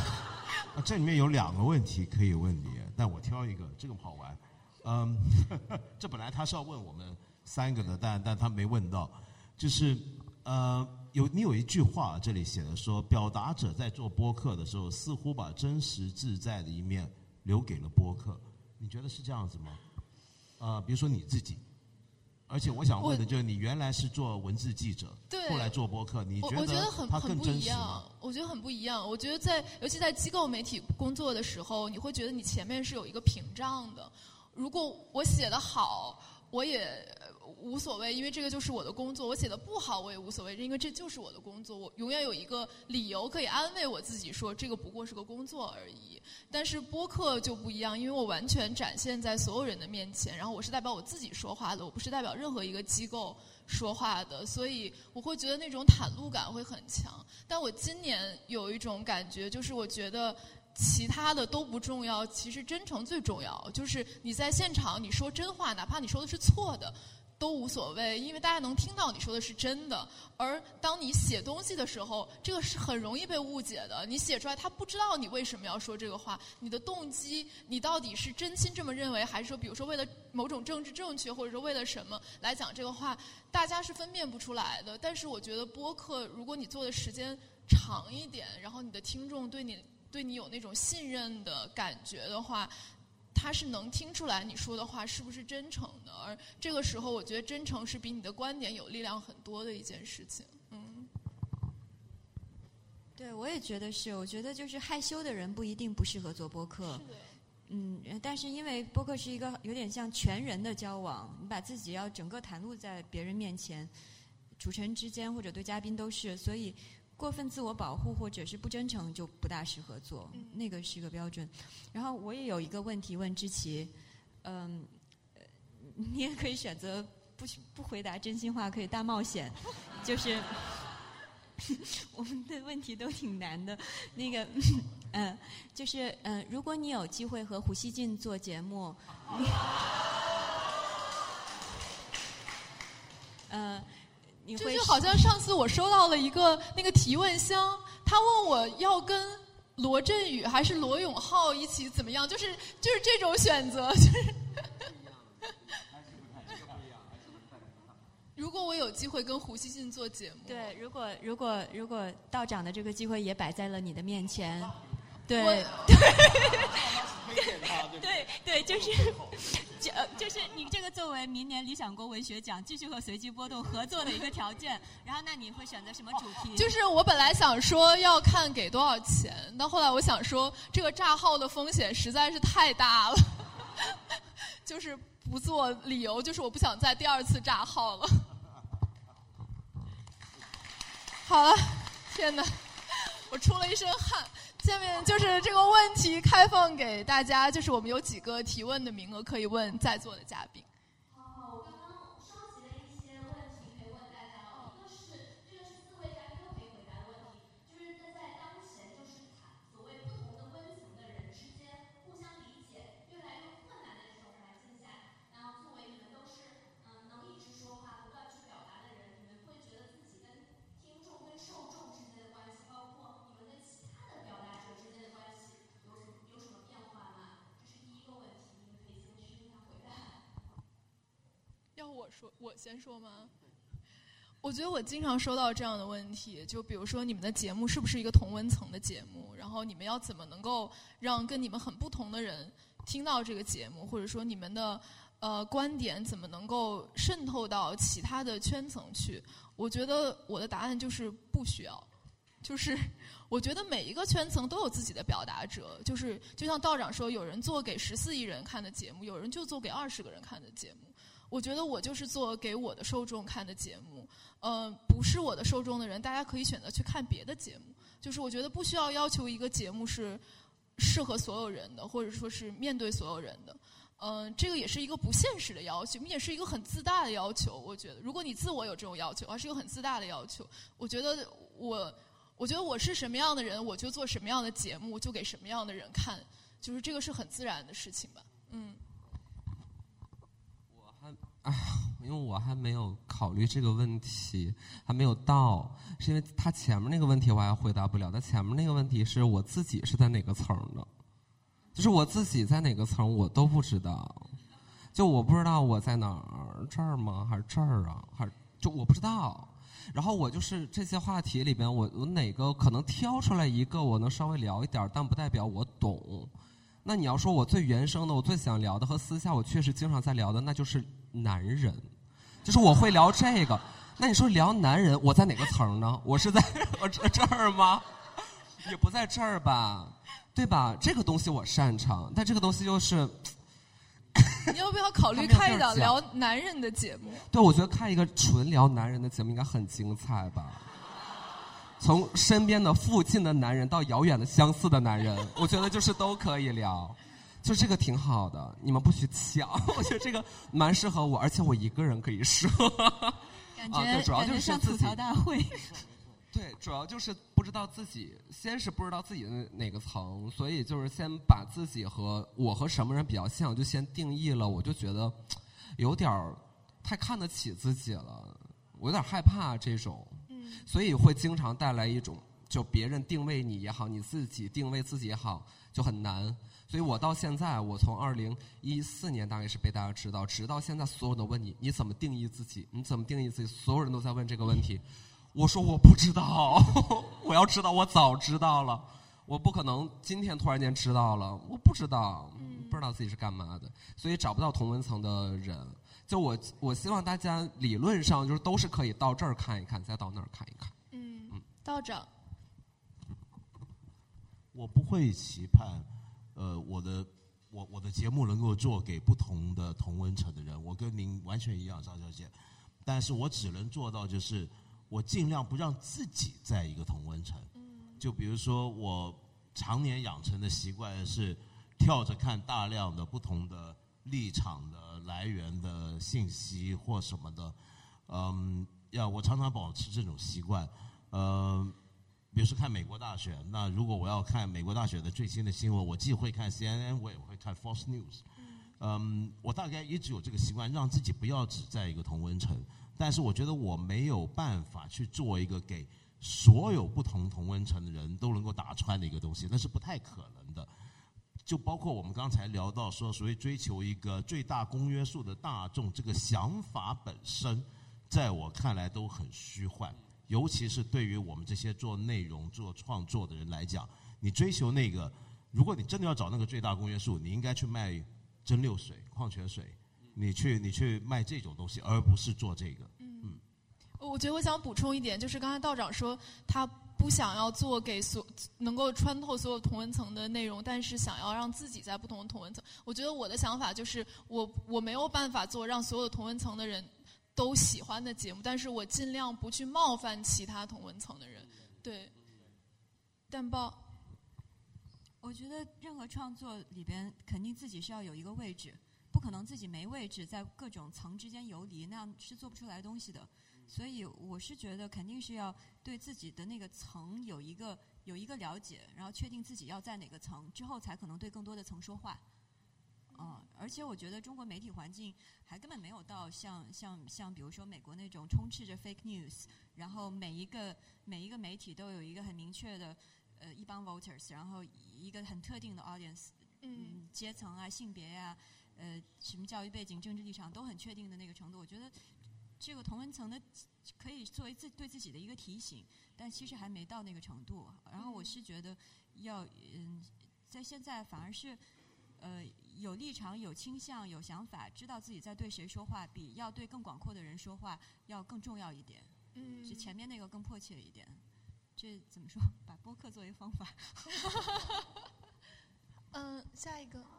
这里面有两个问题可以问你，但我挑一个，这个好玩。嗯，这本来他是要问我们三个的，但但他没问到。就是呃，有你有一句话，这里写的说，表达者在做播客的时候，似乎把真实自在的一面留给了播客。你觉得是这样子吗？啊，比如说你自己。而且我想问的就是，你原来是做文字记者，后来做播客，你觉得它更真实吗？我觉得很不一样。我觉得在，尤其在机构媒体工作的时候，你会觉得你前面是有一个屏障的。如果我写的好，我也。无所谓，因为这个就是我的工作。我写的不好，我也无所谓，因为这就是我的工作。我永远有一个理由可以安慰我自己，说这个不过是个工作而已。但是播客就不一样，因为我完全展现在所有人的面前，然后我是代表我自己说话的，我不是代表任何一个机构说话的，所以我会觉得那种袒露感会很强。但我今年有一种感觉，就是我觉得。其他的都不重要，其实真诚最重要。就是你在现场，你说真话，哪怕你说的是错的。都无所谓，因为大家能听到你说的是真的。而当你写东西的时候，这个是很容易被误解的。你写出来，他不知道你为什么要说这个话，你的动机，你到底是真心这么认为，还是说，比如说为了某种政治正确，或者说为了什么来讲这个话，大家是分辨不出来的。但是我觉得播客，如果你做的时间长一点，然后你的听众对你对你有那种信任的感觉的话。他是能听出来你说的话是不是真诚的，而这个时候，我觉得真诚是比你的观点有力量很多的一件事情。嗯，对，我也觉得是。我觉得就是害羞的人不一定不适合做播客，嗯，但是因为播客是一个有点像全人的交往，你把自己要整个袒露在别人面前，主持人之间或者对嘉宾都是，所以过分自我保护或者是不真诚就不大适合做，那个是一个标准。然后我也有一个问题问知琪，嗯，呃 你也可以选择不不回答真心话，可以大冒险，就是 我们的问题都挺难的，那个。嗯，就是嗯，如果你有机会和胡锡进做节目，嗯，你会这就好像上次我收到了一个那个提问箱，他问我要跟罗振宇还是罗永浩一起怎么样，就是就是这种选择，就是。如果我有机会跟胡锡进做节目，对，如果如果如果道长的这个机会也摆在了你的面前，对 我 对对，就是就呃就是你这个作为明年理想国文学奖继续和随机波动合作的一个条件，然后那你会选择什么主题？就是我本来想说要看给多少钱，但后来我想说这个炸号的风险实在是太大了，就是不做理由就是我不想再第二次炸号了。好了，天哪，我出了一身汗。下面就是这个问题开放给大家，就是我们有几个提问的名额可以问在座的嘉宾。好，我刚刚收集了一些问题可以问大家哦。一个是这个是四位嘉宾都可以回答的问题，就是在在当前就是谈所谓不同的温层的人之间互相理解越来越困难的这种环境下，然后作为你们都是嗯、能一直说话、不断去表达的人，你们会觉得自己跟听众跟受众之间的关系，包括你们跟其他的表达者之间的关系有什么有什么变化吗？这是第一个问题，你们可以先去听他回答。要我，先说吗？我觉得我经常收到这样的问题，就比如说你们的节目是不是一个同温层的节目？然后你们要怎么能够让跟你们很不同的人听到这个节目，或者说你们的呃观点怎么能够渗透到其他的圈层去？我觉得我的答案就是不需要，就是 我觉得每一个圈层都有自己的表达者，就是就像道长说，有人做给十四亿人看的节目，有人就做给二十个人看的节目。我觉得我就是做给我的受众看的节目，呃，不是我的受众的人，大家可以选择去看别的节目。就是我觉得不需要要求一个节目是适合所有人的，或者说是面对所有人的。嗯、这个也是一个不现实的要求，也是一个很自大的要求。我觉得，如果你自我有这种要求，而是一个很自大的要求。我觉得我，我觉得我是什么样的人，我就做什么样的节目，就给什么样的人看，就是这个是很自然的事情吧。嗯。哎呀，因为我还没有考虑这个问题，还没有到，是因为他前面那个问题我还回答不了。他前面那个问题是我自己是在哪个层的，就是我自己在哪个层我都不知道，就我不知道我在哪儿，这儿吗？还是这儿啊？还是就我不知道。然后我就是这些话题里边，我我哪个可能挑出来一个我能稍微聊一点，但不代表我懂。那你要说我最原生的，我最想聊的和私下我确实经常在聊的，那就是男人，就是我会聊这个。那你说聊男人，我在哪个层呢？我是在 我这这儿吗？也不在这儿吧，对吧？这个东西我擅长，但这个东西就是，你要不要考虑他没有开一档聊男人的节目？对我觉得看一个纯聊男人的节目应该很精彩吧。从身边的附近的男人到遥远的相似的男人，我觉得就是都可以聊，就这个挺好的。你们不许抢，我觉得这个蛮适合我，而且我一个人可以说。感觉、啊对主要就是自己像吐槽大会。对，主要就是不知道自己，先是不知道自己的哪个层，所以就是先把自己和我和什么人比较像，就先定义了，我就觉得有点儿太看得起自己了，我有点害怕这种，所以会经常带来一种就别人定位你也好，你自己定位自己也好，就很难。所以我到现在，我从二零一四年大概是被大家知道，直到现在，所有人都问你你怎么定义自己，你怎么定义自己，所有人都在问这个问题。我说我不知道，我要知道我早知道了，我不可能今天突然间知道了，我不知道，不知道自己是干嘛的，所以找不到同温层的人。就我我希望大家理论上就是都是可以到这儿看一看，再到那儿看一看。嗯，道长，我不会期盼，呃，我的我我的节目能够做给不同的同温层的人，我跟您完全一样，张小姐，但是我只能做到就是我尽量不让自己在一个同温层。就比如说我常年养成的习惯是跳着看大量的不同的立场的来源的信息或什么的，嗯，要我常常保持这种习惯，嗯。比如说看美国大选，那如果我要看美国大选的最新的新闻，我既会看 CNN，我也会看 Fox News。嗯，我大概一直有这个习惯，让自己不要只在一个同温层。但是我觉得我没有办法去做一个给所有不同同温层的人都能够打穿的一个东西，那是不太可能的。就包括我们刚才聊到说，所谓追求一个最大公约数的大众，这个想法本身，在我看来都很虚幻。尤其是对于我们这些做内容、做创作的人来讲，你追求那个，如果你真的要找那个最大公约数，你应该去卖蒸馏水、矿泉水，你去你去卖这种东西，而不是做这个。嗯，我觉得我想补充一点，就是刚才道长说他不想要做给所能够穿透所有同文层的内容，但是想要让自己在不同的同文层。我觉得我的想法就是，我我没有办法做让所有同文层的人。都喜欢的节目，但是我尽量不去冒犯其他同文层的人。对，淡报。我觉得任何创作里边，肯定自己是要有一个位置，不可能自己没位置，在各种层之间游离，那样是做不出来东西的。所以我是觉得，肯定是要对自己的那个层有一个有一个了解，然后确定自己要在哪个层之后，才可能对更多的层说话。嗯，而且我觉得中国媒体环境还根本没有到像像像比如说美国那种充斥着 fake news，然后每一个每一个媒体都有一个很明确的呃一帮 voters，然后一个很特定的 audience，嗯，阶层啊、性别呀、呃什么教育背景、政治立场都很确定的那个程度。我觉得这个同文层的可以作为自对自己的一个提醒，但其实还没到那个程度。然后我是觉得要嗯，在现在反而是呃。有立场、有倾向、有想法，知道自己在对谁说话，比要对更广阔的人说话要更重要一点。嗯，是前面那个更迫切一点。这怎么说？把播客作为方法。嗯，下一个。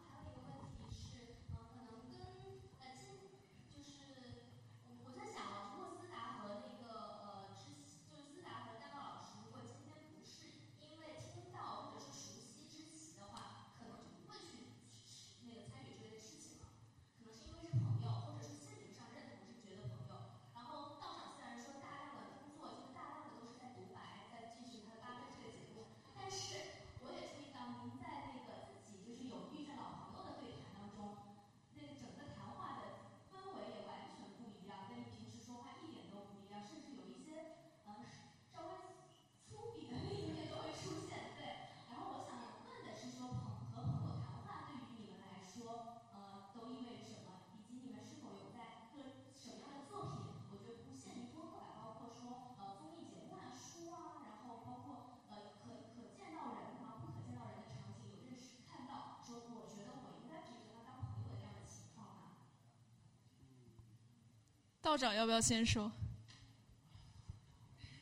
道长要不要先说？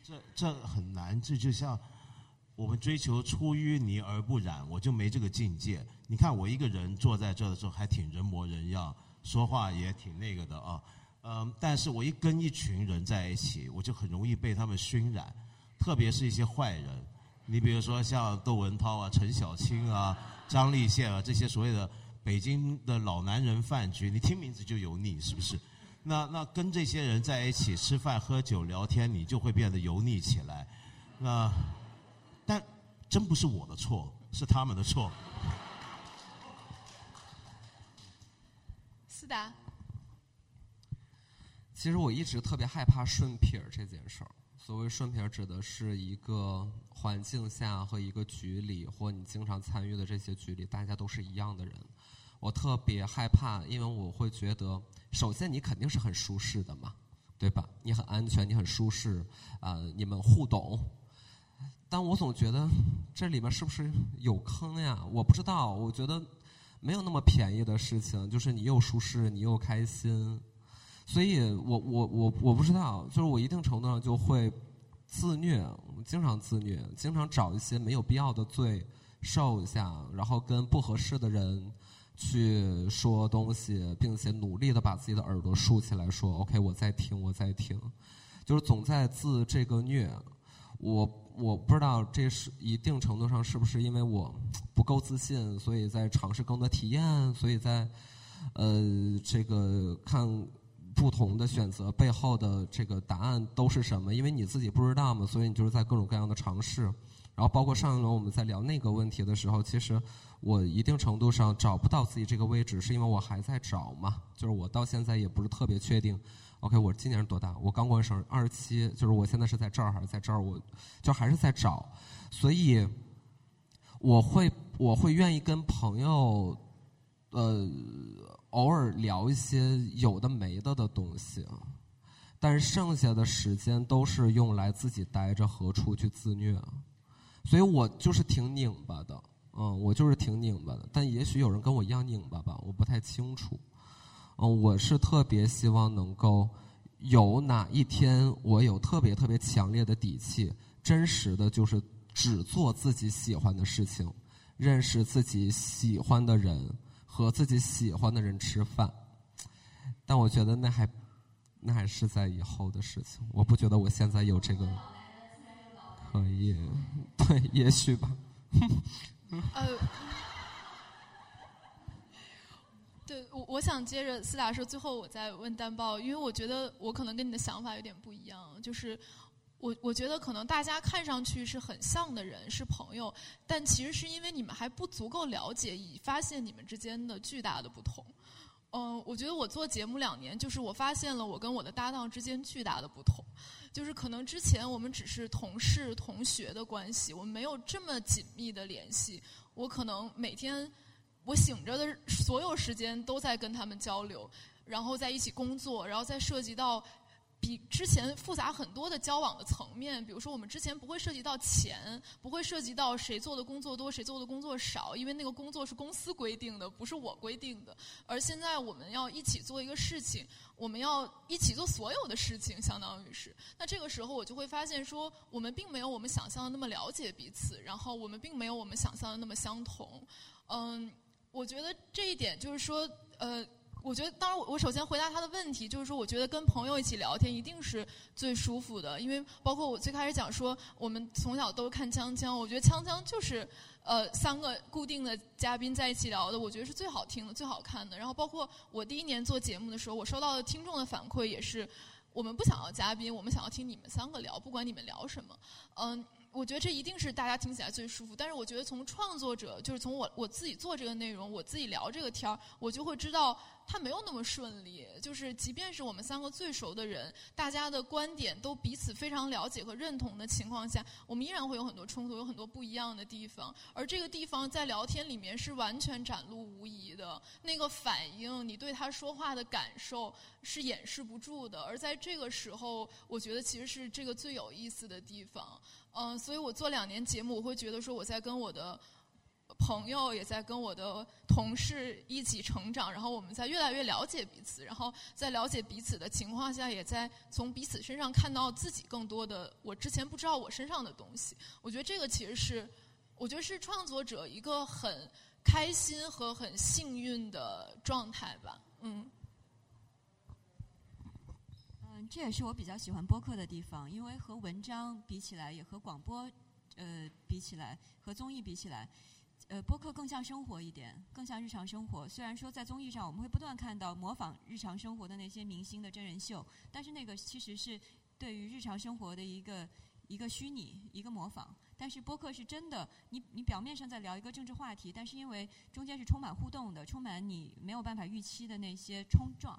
这这很难，这就像我们追求出淤泥而不染，我就没这个境界。你看我一个人坐在这的时候，还挺人模人样，说话也挺那个的啊。嗯，但是我一跟一群人在一起，我就很容易被他们熏染，特别是一些坏人。你比如说像窦文涛啊、陈小青啊、张立宪啊这些所谓的北京的老男人饭局，你听名字就油腻，是不是？那那跟这些人在一起吃饭、喝酒、聊天，你就会变得油腻起来。那但真不是我的错，是他们的错。思达，其实我一直特别害怕顺撇儿这件事儿。所谓顺撇儿，指的是一个环境下和一个局里，或你经常参与的这些局里，大家都是一样的人。我特别害怕，因为我会觉得。首先，你肯定是很舒适的嘛，对吧？你很安全，你很舒适，啊，你们互动。但我总觉得这里面是不是有坑呀？我不知道，我觉得没有那么便宜的事情，就是你又舒适，你又开心。所以我我我我不知道，就是我一定程度上就会自虐，经常自虐，经常找一些没有必要的罪受一下，然后跟不合适的人。去说东西，并且努力的把自己的耳朵竖起来，说 “OK，我在听，我在听”，就是总在自这个虐。我我不知道这是一定程度上是不是因为我不够自信，所以在尝试更多体验，所以在呃这个看不同的选择背后的这个答案都是什么？因为你自己不知道嘛，所以你就是在各种各样的尝试。然后包括上一轮我们在聊那个问题的时候，其实我一定程度上找不到自己这个位置，是因为我还在找嘛，就是我到现在也不是特别确定。OK，我今年是多大？我刚过完生日，二十七。就是我现在是在这儿还是在这儿？我就还是在找，所以我会我会愿意跟朋友呃偶尔聊一些有的没的的东西，但是剩下的时间都是用来自己待着何处去自虐，所以我就是挺拧巴的，嗯，我就是挺拧巴的。但也许有人跟我一样拧巴吧，我不太清楚。嗯，我是特别希望能够有哪一天，我有特别特别强烈的底气，真实的就是只做自己喜欢的事情，认识自己喜欢的人，和自己喜欢的人吃饭。但我觉得那还那还是在以后的事情，我不觉得我现在有这个可以，对，也许吧。呃。对，我我想接着思达说，最后我再问丹豹，因为我觉得我可能跟你的想法有点不一样，就是我我觉得可能大家看上去是很像的人，是朋友，但其实是因为你们还不足够了解，以发现你们之间的巨大的不同。嗯，我觉得我做节目两年，就是我发现了我跟我的搭档之间巨大的不同，就是可能之前我们只是同事、同学的关系，我们没有这么紧密的联系，我可能每天。我醒着的所有时间都在跟他们交流，然后在一起工作，然后再涉及到比之前复杂很多的交往的层面。比如说，我们之前不会涉及到钱，不会涉及到谁做的工作多，谁做的工作少，因为那个工作是公司规定的，不是我规定的。而现在我们要一起做一个事情，我们要一起做所有的事情，相当于是。那这个时候，我就会发现说，我们并没有我们想象的那么了解彼此，然后我们并没有我们想象的那么相同。嗯。我觉得这一点就是说，呃，我觉得当然，我我首先回答他的问题，就是说，我觉得跟朋友一起聊天一定是最舒服的，因为包括我最开始讲说，我们从小都看锵锵，我觉得锵锵就是呃三个固定的嘉宾在一起聊的，我觉得是最好听的、最好看的。然后包括我第一年做节目的时候，我收到的听众的反馈也是，我们不想要嘉宾，我们想要听你们三个聊，不管你们聊什么，嗯。我觉得这一定是大家听起来最舒服，但是我觉得从创作者，就是从我我自己做这个内容，我自己聊这个天儿，我就会知道。他没有那么顺利，就是即便是我们三个最熟的人，大家的观点都彼此非常了解和认同的情况下，我们依然会有很多冲突，有很多不一样的地方。而这个地方在聊天里面是完全展露无遗的，那个反应，你对他说话的感受是掩饰不住的。而在这个时候，我觉得其实是这个最有意思的地方。嗯，所以我做两年节目，我会觉得说我在跟我的。朋友也在跟我的同事一起成长，然后我们在越来越了解彼此，然后在了解彼此的情况下，也在从彼此身上看到自己更多的我之前不知道我身上的东西。我觉得这个其实是，我觉得是创作者一个很开心和很幸运的状态吧。嗯，这也是我比较喜欢播客的地方，因为和文章比起来，也和广播呃比起来，和综艺比起来。呃，播客更像生活一点，更像日常生活。虽然说在综艺上我们会不断看到模仿日常生活的那些明星的真人秀，但是那个其实是对于日常生活的一个一个虚拟一个模仿。但是播客是真的，你你表面上在聊一个政治话题，但是因为中间是充满互动的，充满你没有办法预期的那些冲撞，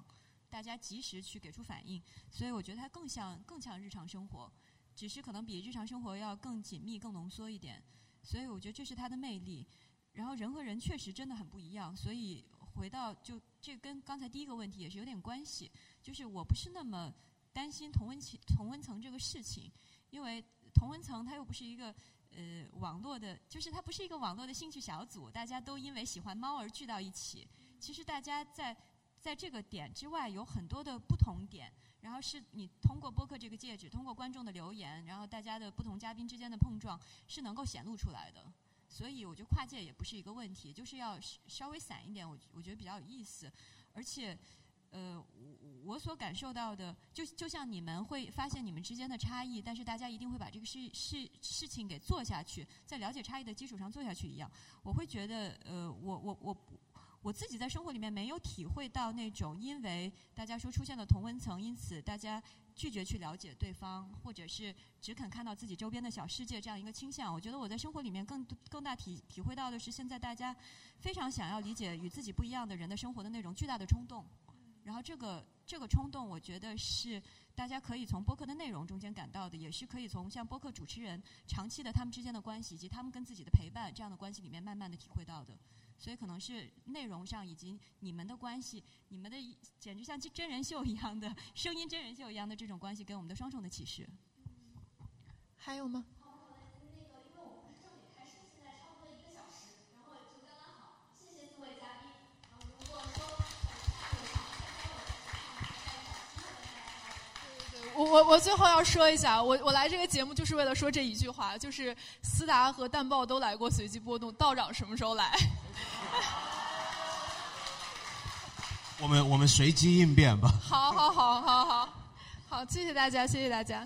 大家及时去给出反应，所以我觉得它更像更像日常生活，只是可能比日常生活要更紧密、更浓缩一点。所以我觉得这是它的魅力，然后人和人确实真的很不一样。所以回到就这跟刚才第一个问题也是有点关系，就是我不是那么担心同温层同温层这个事情，因为同温层它又不是一个呃网络的，就是它不是一个网络的兴趣小组，大家都因为喜欢猫而聚到一起。其实大家在在这个点之外有很多的不同点。然后是你通过播客这个介质，通过观众的留言，然后大家的不同嘉宾之间的碰撞，是能够显露出来的。所以我觉得跨界也不是一个问题，就是要稍微散一点，我我觉得比较有意思，而且。呃，我我所感受到的，就就像你们会发现你们之间的差异，但是大家一定会把这个事事事情给做下去，在了解差异的基础上做下去一样。我会觉得，呃，我我我我自己在生活里面没有体会到那种因为大家说出现了同温层，因此大家拒绝去了解对方，或者是只肯看到自己周边的小世界这样一个倾向。我觉得我在生活里面更更大体体会到的是，现在大家非常想要理解与自己不一样的人的生活的那种巨大的冲动。然后这个这个冲动，我觉得是大家可以从播客的内容中间感到的，也是可以从像播客主持人长期的他们之间的关系，以及他们跟自己的陪伴这样的关系里面慢慢的体会到的。所以可能是内容上以及你们的关系，你们的简直像真人秀一样的声音真人秀一样的这种关系，给我们的双重的启示。还有吗？我我我最后要说一下，我我来这个节目就是为了说这一句话，就是思达和淡豹都来过随机波动，道长什么时候来？我们我们随机应变吧。好好好好好好，谢谢大家，谢谢大家。